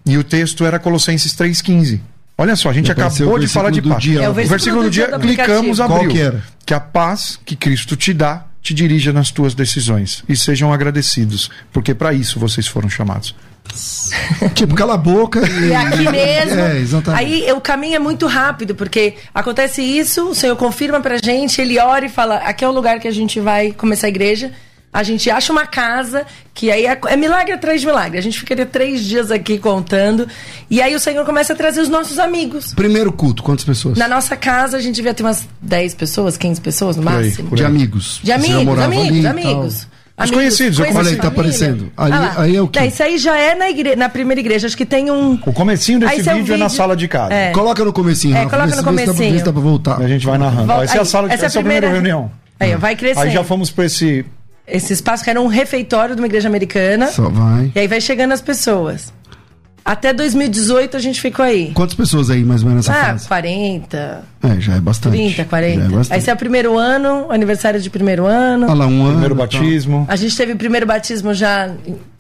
e o texto era Colossenses 3,15. Olha só, a gente E apareceu acabou de falar de paz. dia. É o o versículo do do dia dia, do clicamos, abriu. Qual que era? Que a paz que Cristo te dá te dirija nas tuas decisões. E sejam agradecidos, porque para isso vocês foram chamados. Tipo, cala a boca. E aqui mesmo. É, exatamente. Aí o caminho é muito rápido, porque acontece isso, o Senhor confirma pra gente, ele ora e fala: aqui é o lugar que a gente vai começar a igreja. A gente acha uma casa, que aí é, é milagre atrás de milagre. A gente ficaria três dias aqui contando. E aí o Senhor começa a trazer os nossos amigos. Primeiro culto, quantas pessoas? Na nossa casa, a gente devia ter umas 10 pessoas, 15 pessoas no Por aí, máximo. por De aí. amigos. De amigos, amigos, ali amigos. Os Amigos, conhecidos, eu conhecidos Olha aí, tá aparecendo. Ali- Ah aí é o quê? Tá, isso aí já é na, igre... na primeira igreja. Acho que tem um. O comecinho desse Aí esse é o vídeo é na vídeo- sala de casa. É. Coloca no comecinho, É, Rafa, coloca no dá pra- comecinho. vê se dá pra voltar. A gente vai narrando. Volta- essa é a aí, sala de essa é essa é a primeira primeira- reunião. Aí, vai crescendo. Aí já fomos para esse. Esse espaço que era um refeitório de uma igreja americana. Só vai. E aí vai chegando as pessoas. Até 2018 a gente ficou aí. Quantas pessoas aí, mais ou menos, nessa Ah, fase? 40, É, já é bastante. 30, 40. Já é bastante. Aí esse é o primeiro ano, aniversário de primeiro ano. Olha lá, um ano. Primeiro tal. batismo. A gente teve o primeiro batismo já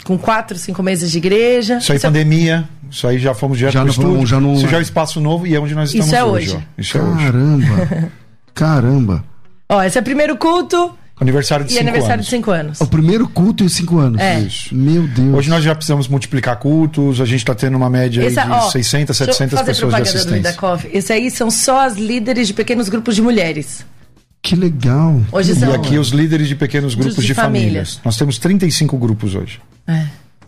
com 4, 5 meses de igreja. Isso aí, Isso é- pandemia. Isso aí já fomos direto Já pro não estúdio. já não- Isso já é o espaço novo e é onde nós Isso estamos é hoje. hoje. ó. Isso é hoje. Caramba. Caramba. Ó, esse é o primeiro culto Aniversário de e cinco aniversário anos. de 5 anos. O primeiro culto e os cinco anos. É. Isso. Meu Deus. Hoje nós já precisamos multiplicar cultos, a gente está tendo uma média aí Esse, de ó, 600, deixa eu 700 fazer pessoas de assistência. Esse aí são só as líderes de pequenos grupos de mulheres. Que legal. Hoje E são. aqui os líderes de pequenos grupos de de, família. famílias. Nós temos 35 grupos hoje.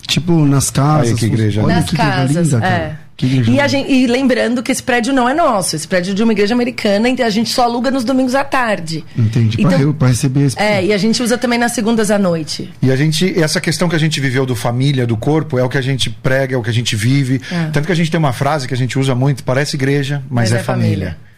Tipo, nas casas. Aí, que igreja Olha Nas que igreja casas, linda, cara. é. E, gente, e lembrando que esse prédio não é nosso, esse prédio é de uma igreja americana, então a gente só aluga nos domingos à tarde. Entendi. Então- pra receber esse. É, e a gente usa também nas segundas à noite. E a gente, essa questão que a gente viveu do família, do corpo, é o que a gente prega, é o que a gente vive. É. Tanto que a gente tem uma frase que a gente usa muito, parece igreja, mas, Mas é, é família. família.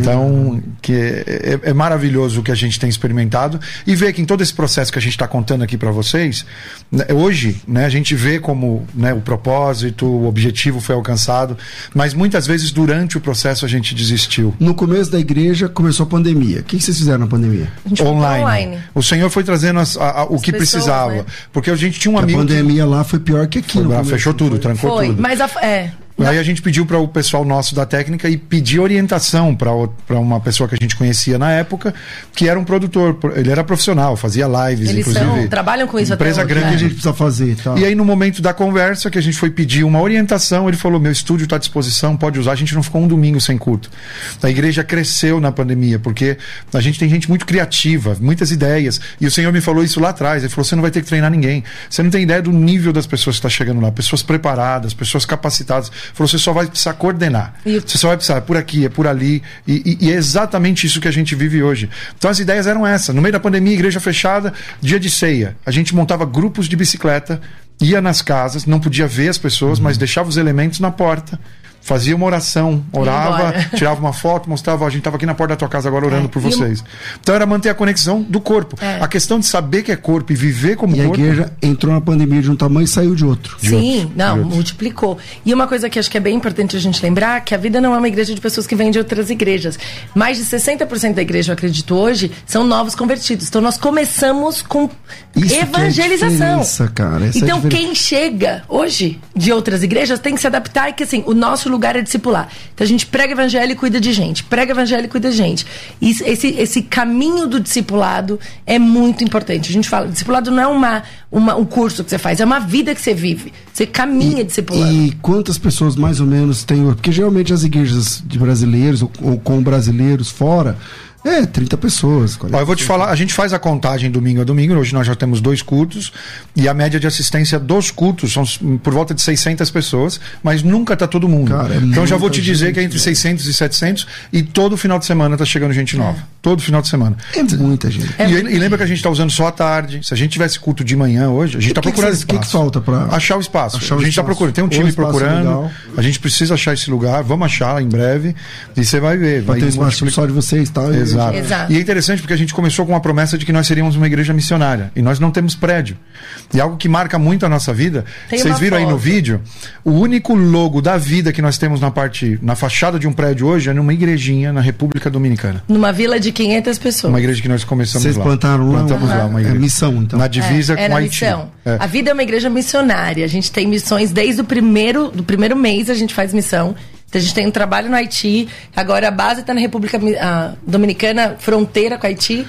Então, que é, é- é maravilhoso o que a gente tem experimentado e ver que em todo esse processo que a gente está contando aqui para vocês, né, hoje, né, a gente vê como né, o propósito, o objetivo foi alcançado, mas muitas vezes durante o processo a gente desistiu. No começo da igreja começou a pandemia. O que que vocês fizeram na pandemia? A gente foi Online. online. O Senhor foi trazendo as- a- a- o que pessoas, precisava. né? Porque a gente tinha um a amigo. que- pandemia lá foi pior que aqui. Foi fechou tudo, foi? trancou Foi, tudo. mas a, é. Aí a gente pediu para o pessoal nosso da técnica e pedir orientação para uma pessoa que a gente conhecia na época, que era um produtor. Ele era profissional, fazia lives, Eles inclusive. são, trabalham com isso empresa até hoje, O que a grande. né? gente precisa fazer e tal. E aí, no momento da conversa, que a gente foi pedir uma orientação, ele falou: meu estúdio está à disposição, pode usar. A gente não ficou um domingo sem culto. A igreja cresceu na pandemia, porque a gente tem gente muito criativa, muitas ideias. E o Senhor me falou isso lá atrás. Ele falou: você não vai ter que treinar ninguém. Você não tem ideia do nível das pessoas que está chegando lá, pessoas preparadas, pessoas capacitadas. Falou: você só vai precisar coordenar. Você só vai precisar, é por aqui, é por ali. E, e- e é exatamente isso que a gente vive hoje. Então as ideias eram essas. No meio da pandemia, igreja fechada, dia de ceia. A gente montava grupos de bicicleta, ia nas casas, não podia ver as pessoas, mas deixava os elementos na porta. Fazia uma oração, orava, tirava uma foto, mostrava, a gente estava aqui na porta da tua casa agora orando É, por e vocês. Então era manter a conexão do corpo. É. A questão de saber que é corpo e viver como E a corpo. igreja entrou na pandemia de um tamanho e saiu de outro. Sim, não, multiplicou. E uma coisa que acho que é bem importante a gente lembrar, que a vida não é uma igreja de pessoas que vêm de outras igrejas. Mais de 60% da igreja, eu acredito hoje, são novos convertidos. Então nós começamos com Isso que é a evangelização. cara. Essa é a então diferença. quem chega hoje de outras igrejas tem que se adaptar e que assim, o nosso lugar é discipular. Então a gente prega evangelho e cuida de gente, prega evangelho e cuida de gente. E esse, esse caminho do discipulado é muito importante. A gente fala, discipulado não é uma, uma, um curso que você faz, é uma vida que você vive. Você caminha e, discipulando. E quantas pessoas mais ou menos tem? Porque geralmente as igrejas de brasileiros ou, ou com brasileiros fora é, 30 pessoas. Ó, eu vou te falar, a gente faz a contagem domingo a domingo, hoje nós já temos dois cultos, e a média de assistência dos cultos são por volta de 600 pessoas, mas nunca tá todo mundo. Cara, é então já vou te dizer gente, que é entre 600 e 700, e todo final de semana tá chegando gente nova. É. Todo final de semana. É muita gente. É e, e, lembra que a gente tá usando só à tarde. Se a gente tivesse culto de manhã hoje, a gente e tá que procurando O que, que, falta para Achar o espaço. Achar a gente está procurando, tem um time procurando, a gente precisa achar esse lugar, vamos achar em breve, e você vai ver. Vai ter espaço só de vocês, tá? Exato. Exato. E interessante porque a gente começou com uma promessa de que nós seríamos uma igreja missionária. E nós não temos prédio. E algo que marca muito a nossa vida. Tem vocês viram foto. aí no vídeo? O único logo da vida que nós temos na parte, na fachada de um prédio hoje é numa igrejinha na República Dominicana. Numa vila de 500 pessoas. Uma igreja que nós começamos vocês lá. plantaram lá? Plantamos uhum. lá uma igreja. É missão, então. Na divisa é, é com Haiti. Missão. É. A vida é uma igreja missionária. A gente tem missões desde o primeiro, do primeiro mês a gente faz missão. Então, a gente tem um trabalho no Haiti, agora a base está na República Dominicana, fronteira com o Haiti.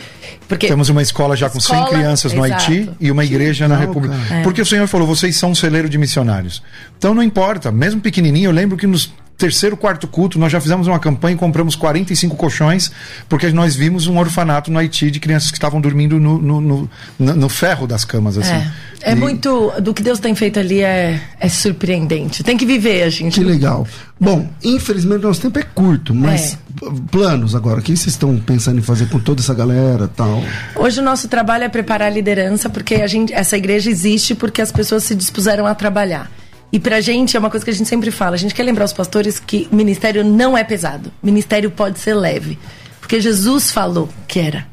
Porque Temos uma escola já com escola, 100 crianças no exato. Haiti e uma igreja na República. É. Porque o Senhor falou, vocês são um celeiro de missionários. Então não importa, mesmo pequenininho, eu lembro que nos terceiro, quarto culto, nós já fizemos uma campanha e compramos 45 colchões, porque nós vimos um orfanato no Haiti de crianças que estavam dormindo no, no, no, no ferro das camas, assim. É, é e... muito. Do que Deus tem feito ali é, é surpreendente. Tem que viver, a gente. Que legal. Bom, infelizmente nosso tempo é curto, mas é. planos agora, o que vocês estão pensando em fazer com toda essa galera tal? Hoje o nosso trabalho é preparar a liderança, porque a gente, essa igreja existe porque as pessoas se dispuseram a trabalhar. E pra gente é uma coisa que a gente sempre fala. A gente quer lembrar os pastores que o ministério não é pesado. O ministério pode ser leve. Porque Jesus falou que era.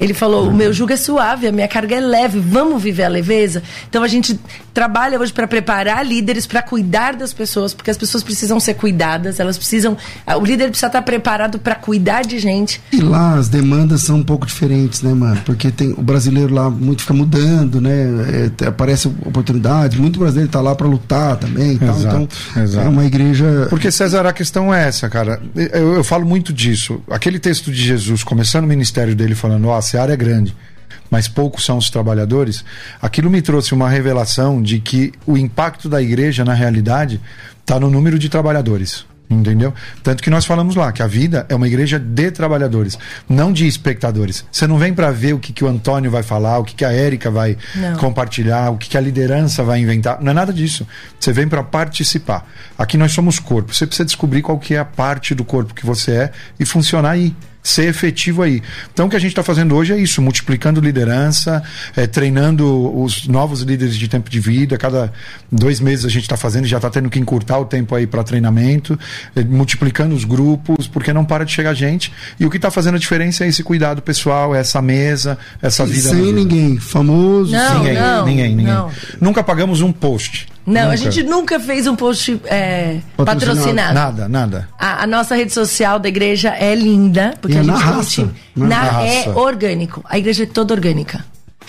Ele falou: o meu jugo é suave, a minha carga é leve, vamos viver a leveza. Então a gente trabalha hoje para preparar líderes para cuidar das pessoas, porque as pessoas precisam ser cuidadas, elas precisam. O líder precisa estar preparado para cuidar de gente. E lá as demandas são um pouco diferentes, né, mano? Porque tem o brasileiro lá muito fica mudando, né? É, aparece oportunidade, muito brasileiro está lá para lutar também. Tal. Exato, então exato. é uma igreja. Porque César, a questão é essa, cara. Eu, eu falo muito disso. Aquele texto de Jesus começando o ministério dele falando, ó, oh, seara é grande, mas poucos são os trabalhadores, aquilo me trouxe uma revelação de que o impacto da igreja, na realidade, está no número de trabalhadores. Entendeu? Tanto que nós falamos lá que a vida é uma igreja de trabalhadores, não de espectadores. Você não vem para ver o que, que o Antônio vai falar, o que, que a Érica vai não. compartilhar, o que, que a liderança vai inventar. Não é nada disso. Você vem para participar. Aqui nós somos corpo. Você precisa descobrir qual que é a parte do corpo que você é e funcionar aí ser efetivo aí. Então, o que a gente está fazendo hoje é isso: multiplicando liderança, é, treinando os novos líderes de tempo de vida. Cada dois meses a gente está fazendo, já está tendo que encurtar o tempo aí para treinamento, é, multiplicando os grupos, porque não para de chegar gente. E o que está fazendo a diferença é esse cuidado pessoal, é essa mesa, essa vida. Sem ninguém famoso, não, ninguém, não, ninguém, ninguém. Não. Nunca pagamos um post. Não, nunca. a gente nunca fez um post é, patrocinado. Nada, nada. A, a, nossa rede social da igreja é linda, porque e a é gente na raça, na, na raça. é orgânico. A igreja é toda orgânica.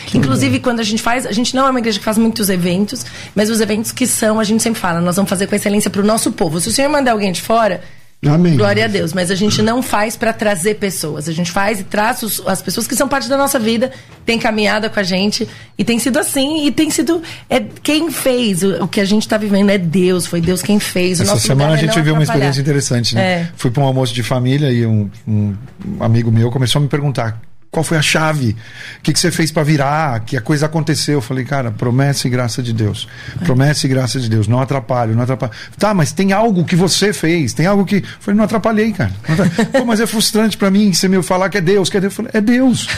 Que Inclusive, quando a gente faz, a gente não é uma igreja que faz muitos eventos, mas os eventos que são, a gente sempre fala, nós vamos fazer com excelência para o nosso povo. Se o senhor mandar alguém de fora, Amém. Glória a Deus. Mas a gente não faz para trazer pessoas. A gente faz e traz os, as pessoas que são parte da nossa vida, tem caminhada com a gente. E tem sido assim. E tem sido. É, quem fez o, o que a gente está vivendo é Deus. Foi Deus quem fez. Essa semana a gente viu uma experiência interessante. Né? É. Fui para um almoço de família e um, um amigo meu começou a me perguntar qual foi a chave? O que, que você fez para virar? Que a coisa aconteceu? Eu falei, cara, promessa e graça de Deus. Promessa e graça de Deus. Não atrapalho, não atrapalho. Tá, mas tem algo que você fez, tem algo que. Eu falei, não atrapalhei, cara. Não atrapalhei. Pô, mas é frustrante para mim você me falar que é Deus, que é Deus. Eu falei, é Deus.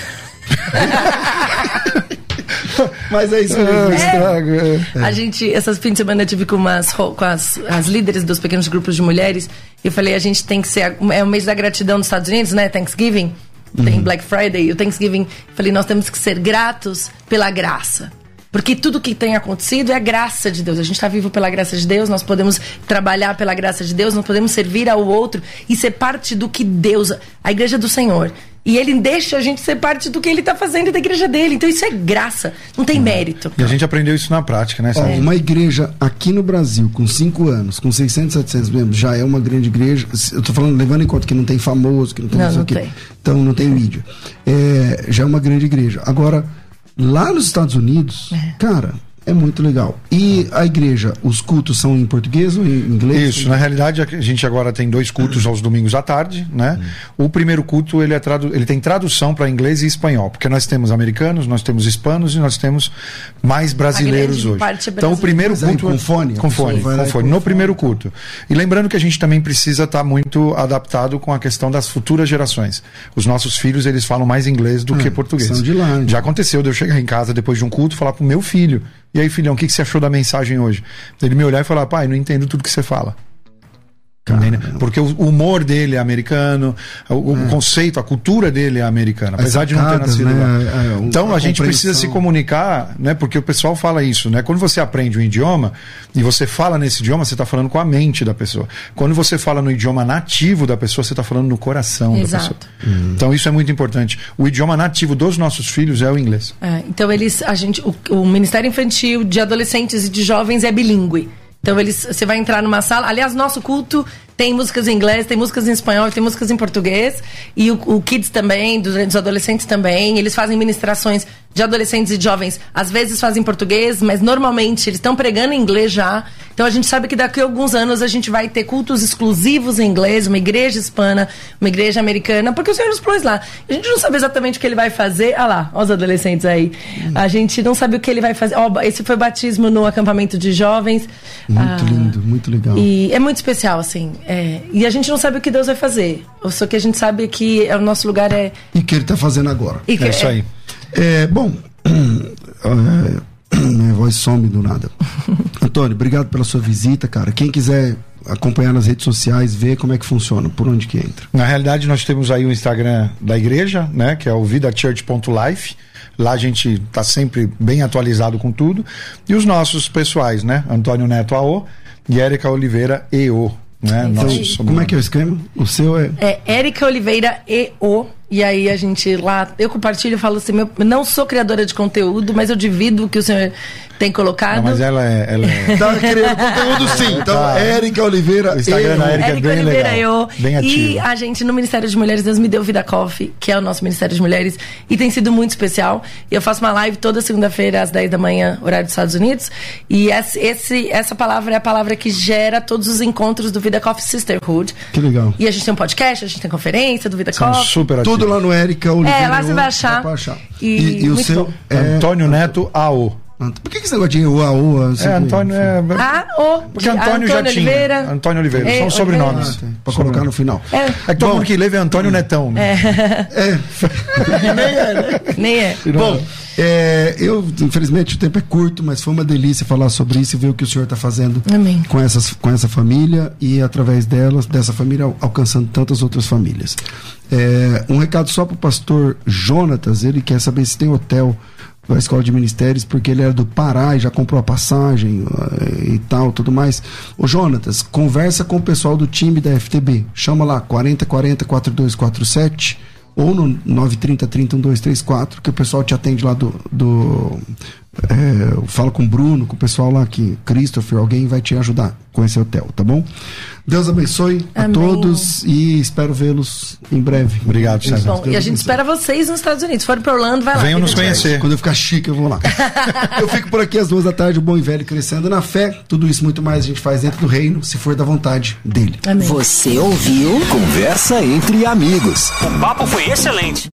Mas é isso mesmo, é. estrago. É. A gente, essas fim de semana eu tive com, umas, com as, as líderes dos pequenos grupos de mulheres. E eu falei, a gente tem que ser. É o mês da gratidão dos Estados Unidos, né? Thanksgiving tem uhum. Black Friday, o Thanksgiving. Falei, nós temos que ser gratos pela graça. Porque tudo que tem acontecido é a graça de Deus. A gente está vivo pela graça de Deus, nós podemos trabalhar pela graça de Deus, nós podemos servir ao outro e ser parte do que Deus, a igreja do Senhor. E ele deixa a gente ser parte do que ele está fazendo da igreja dele. Então isso é graça, não tem mérito. E a gente aprendeu isso na prática, né? Ó, uma igreja aqui no Brasil, com 5 anos, com 600, 700 membros, já é uma grande igreja. Eu tô falando, levando em conta que não tem famoso, que não tem Não, não tem. Então não tem mídia. É, já é uma grande igreja. Agora, lá nos Estados Unidos, cara, é muito legal. E a igreja, os cultos são em português ou em inglês? Isso, na realidade a gente agora tem dois cultos aos domingos à tarde, né? O primeiro culto ele, é tradu ele tem tradução para inglês e espanhol, porque nós temos americanos, nós temos hispanos e nós temos mais brasileiros hoje. é então o primeiro Mas aí, culto com fone? com fone, com fone no primeiro culto. E lembrando que a gente também precisa estar muito adaptado com a questão das futuras gerações. Os nossos filhos eles falam mais inglês do que português. são de lá? Já aconteceu de eu chegar em casa depois de um culto e falar pro meu filho: "E aí, filhão, o que que você achou da mensagem hoje?" Ele me olhar e falar: "Pai, não entendo tudo que você fala." Entende? Porque o humor dele é americano, o, o conceito, a cultura dele é americana, apesar de não ter nascido né? lá. É, o- então a a gente precisa se comunicar, né? Porque o pessoal fala isso, né? Quando você aprende um idioma e você fala nesse idioma, você está falando com a mente da pessoa. Quando você fala no idioma nativo da pessoa, você está falando no coração Exato. da pessoa. Então isso é muito importante. O idioma nativo dos nossos filhos é o inglês. É, então eles, a gente, o, o Ministério Infantil de Adolescentes e de Jovens é bilíngue. Então eles, você vai entrar numa sala. Aliás, nosso culto tem músicas em inglês, tem músicas em espanhol, tem músicas em português e o, o Kids também, dos, dos adolescentes também. Eles fazem ministrações de adolescentes e de jovens. Às vezes fazem em português, mas normalmente eles estão pregando em inglês já. Então a gente sabe que daqui a alguns anos a gente vai ter cultos exclusivos em inglês, uma igreja hispana, uma igreja americana, porque o Senhor nos pôs lá. A gente não sabe exatamente o que ele vai fazer. Ah lá, ó os adolescentes aí. A gente não sabe o que ele vai fazer. Ó, esse foi batismo no acampamento de jovens. Muito Ah, lindo, muito legal. E é muito especial, assim. É. e a gente não sabe o que Deus vai fazer. Só que a gente sabe que é, o nosso lugar é. E que ele está fazendo agora. E que- É isso aí. É, bom, é, minha voz some do nada. Antônio, obrigado pela sua visita, cara. Quem quiser acompanhar nas redes sociais, ver como é que funciona, por onde que entra. Na realidade, nós temos aí o Instagram da igreja, né? Que é o vidachurch.life. Lá a gente está sempre bem atualizado com tudo. E os nossos pessoais, né? Antônio Neto AO e Érica Oliveira EO. Né? Então, Nosso como é que é o esquema? O seu é. É Érica Oliveira EO. E aí a gente lá, eu compartilho e falo assim, meu, não sou criadora de conteúdo, mas eu divido o que o senhor tem colocado. Não, mas ela é. Ela é... Tá criando conteúdo sim. Então, Tá. Érica Oliveira. O Instagram eu. da Érica é bem Oliveira legal, eu. bem E ativo. a gente no Ministério de Mulheres, Deus me deu Vida Coffee, que é o nosso Ministério de Mulheres, e tem sido muito especial. Eu faço uma live toda segunda-feira às 10 da manhã, horário dos Estados Unidos, e esse, esse- essa palavra é a palavra que gera todos os encontros do Vida Coffee Sisterhood. Que legal. E a gente tem um podcast, a gente tem conferência do Vida São Coffee. super ativos. Tudo lá no Érica Oliveira. É, lá você vai achar. pra achar. E E, e o seu bom. é. Antônio Neto AO. Por que, que esse negócio de Ua, Ua? assim, É, Antônio é. Ah, o Porque Antônio, já tinha. Oliveira. Antônio Oliveira. É, São sobrenomes. Ah, tá. Pra colocar no final. É, É que todo mundo que leva é Antônio Netão. Né? nem é. Bom, é, eu, infelizmente, o tempo é curto, mas foi uma delícia falar sobre isso e ver o que o senhor está fazendo Amém. com, essas, com essa família e, através delas, dessa família, al- alcançando tantas outras famílias. É, um recado só para o pastor Jonatas, ele quer saber se tem hotel da escola de ministérios, porque ele era do Pará e já comprou a passagem eh, e tal, tudo mais. Ô Jonatas, conversa com o pessoal do time da FTB. Chama lá 4040 4247 ou no 930 30 1234, que o pessoal te atende lá do. do é, fala com o Bruno, com o pessoal lá que Christopher, alguém vai te ajudar com esse hotel, tá bom? Deus abençoe a Amém. todos e espero vê-los em breve. Obrigado, César. Bom, e a gente espera vocês nos Estados Unidos. Se for para Orlando, vai lá. Venham nos conhecer. Quando eu ficar chique, eu vou lá. eu fico por aqui às duas da tarde, o bom e velho crescendo na fé. Tudo isso muito mais a gente faz dentro do reino, se for da vontade dele. Amém. Você ouviu? Conversa entre amigos. O papo foi excelente.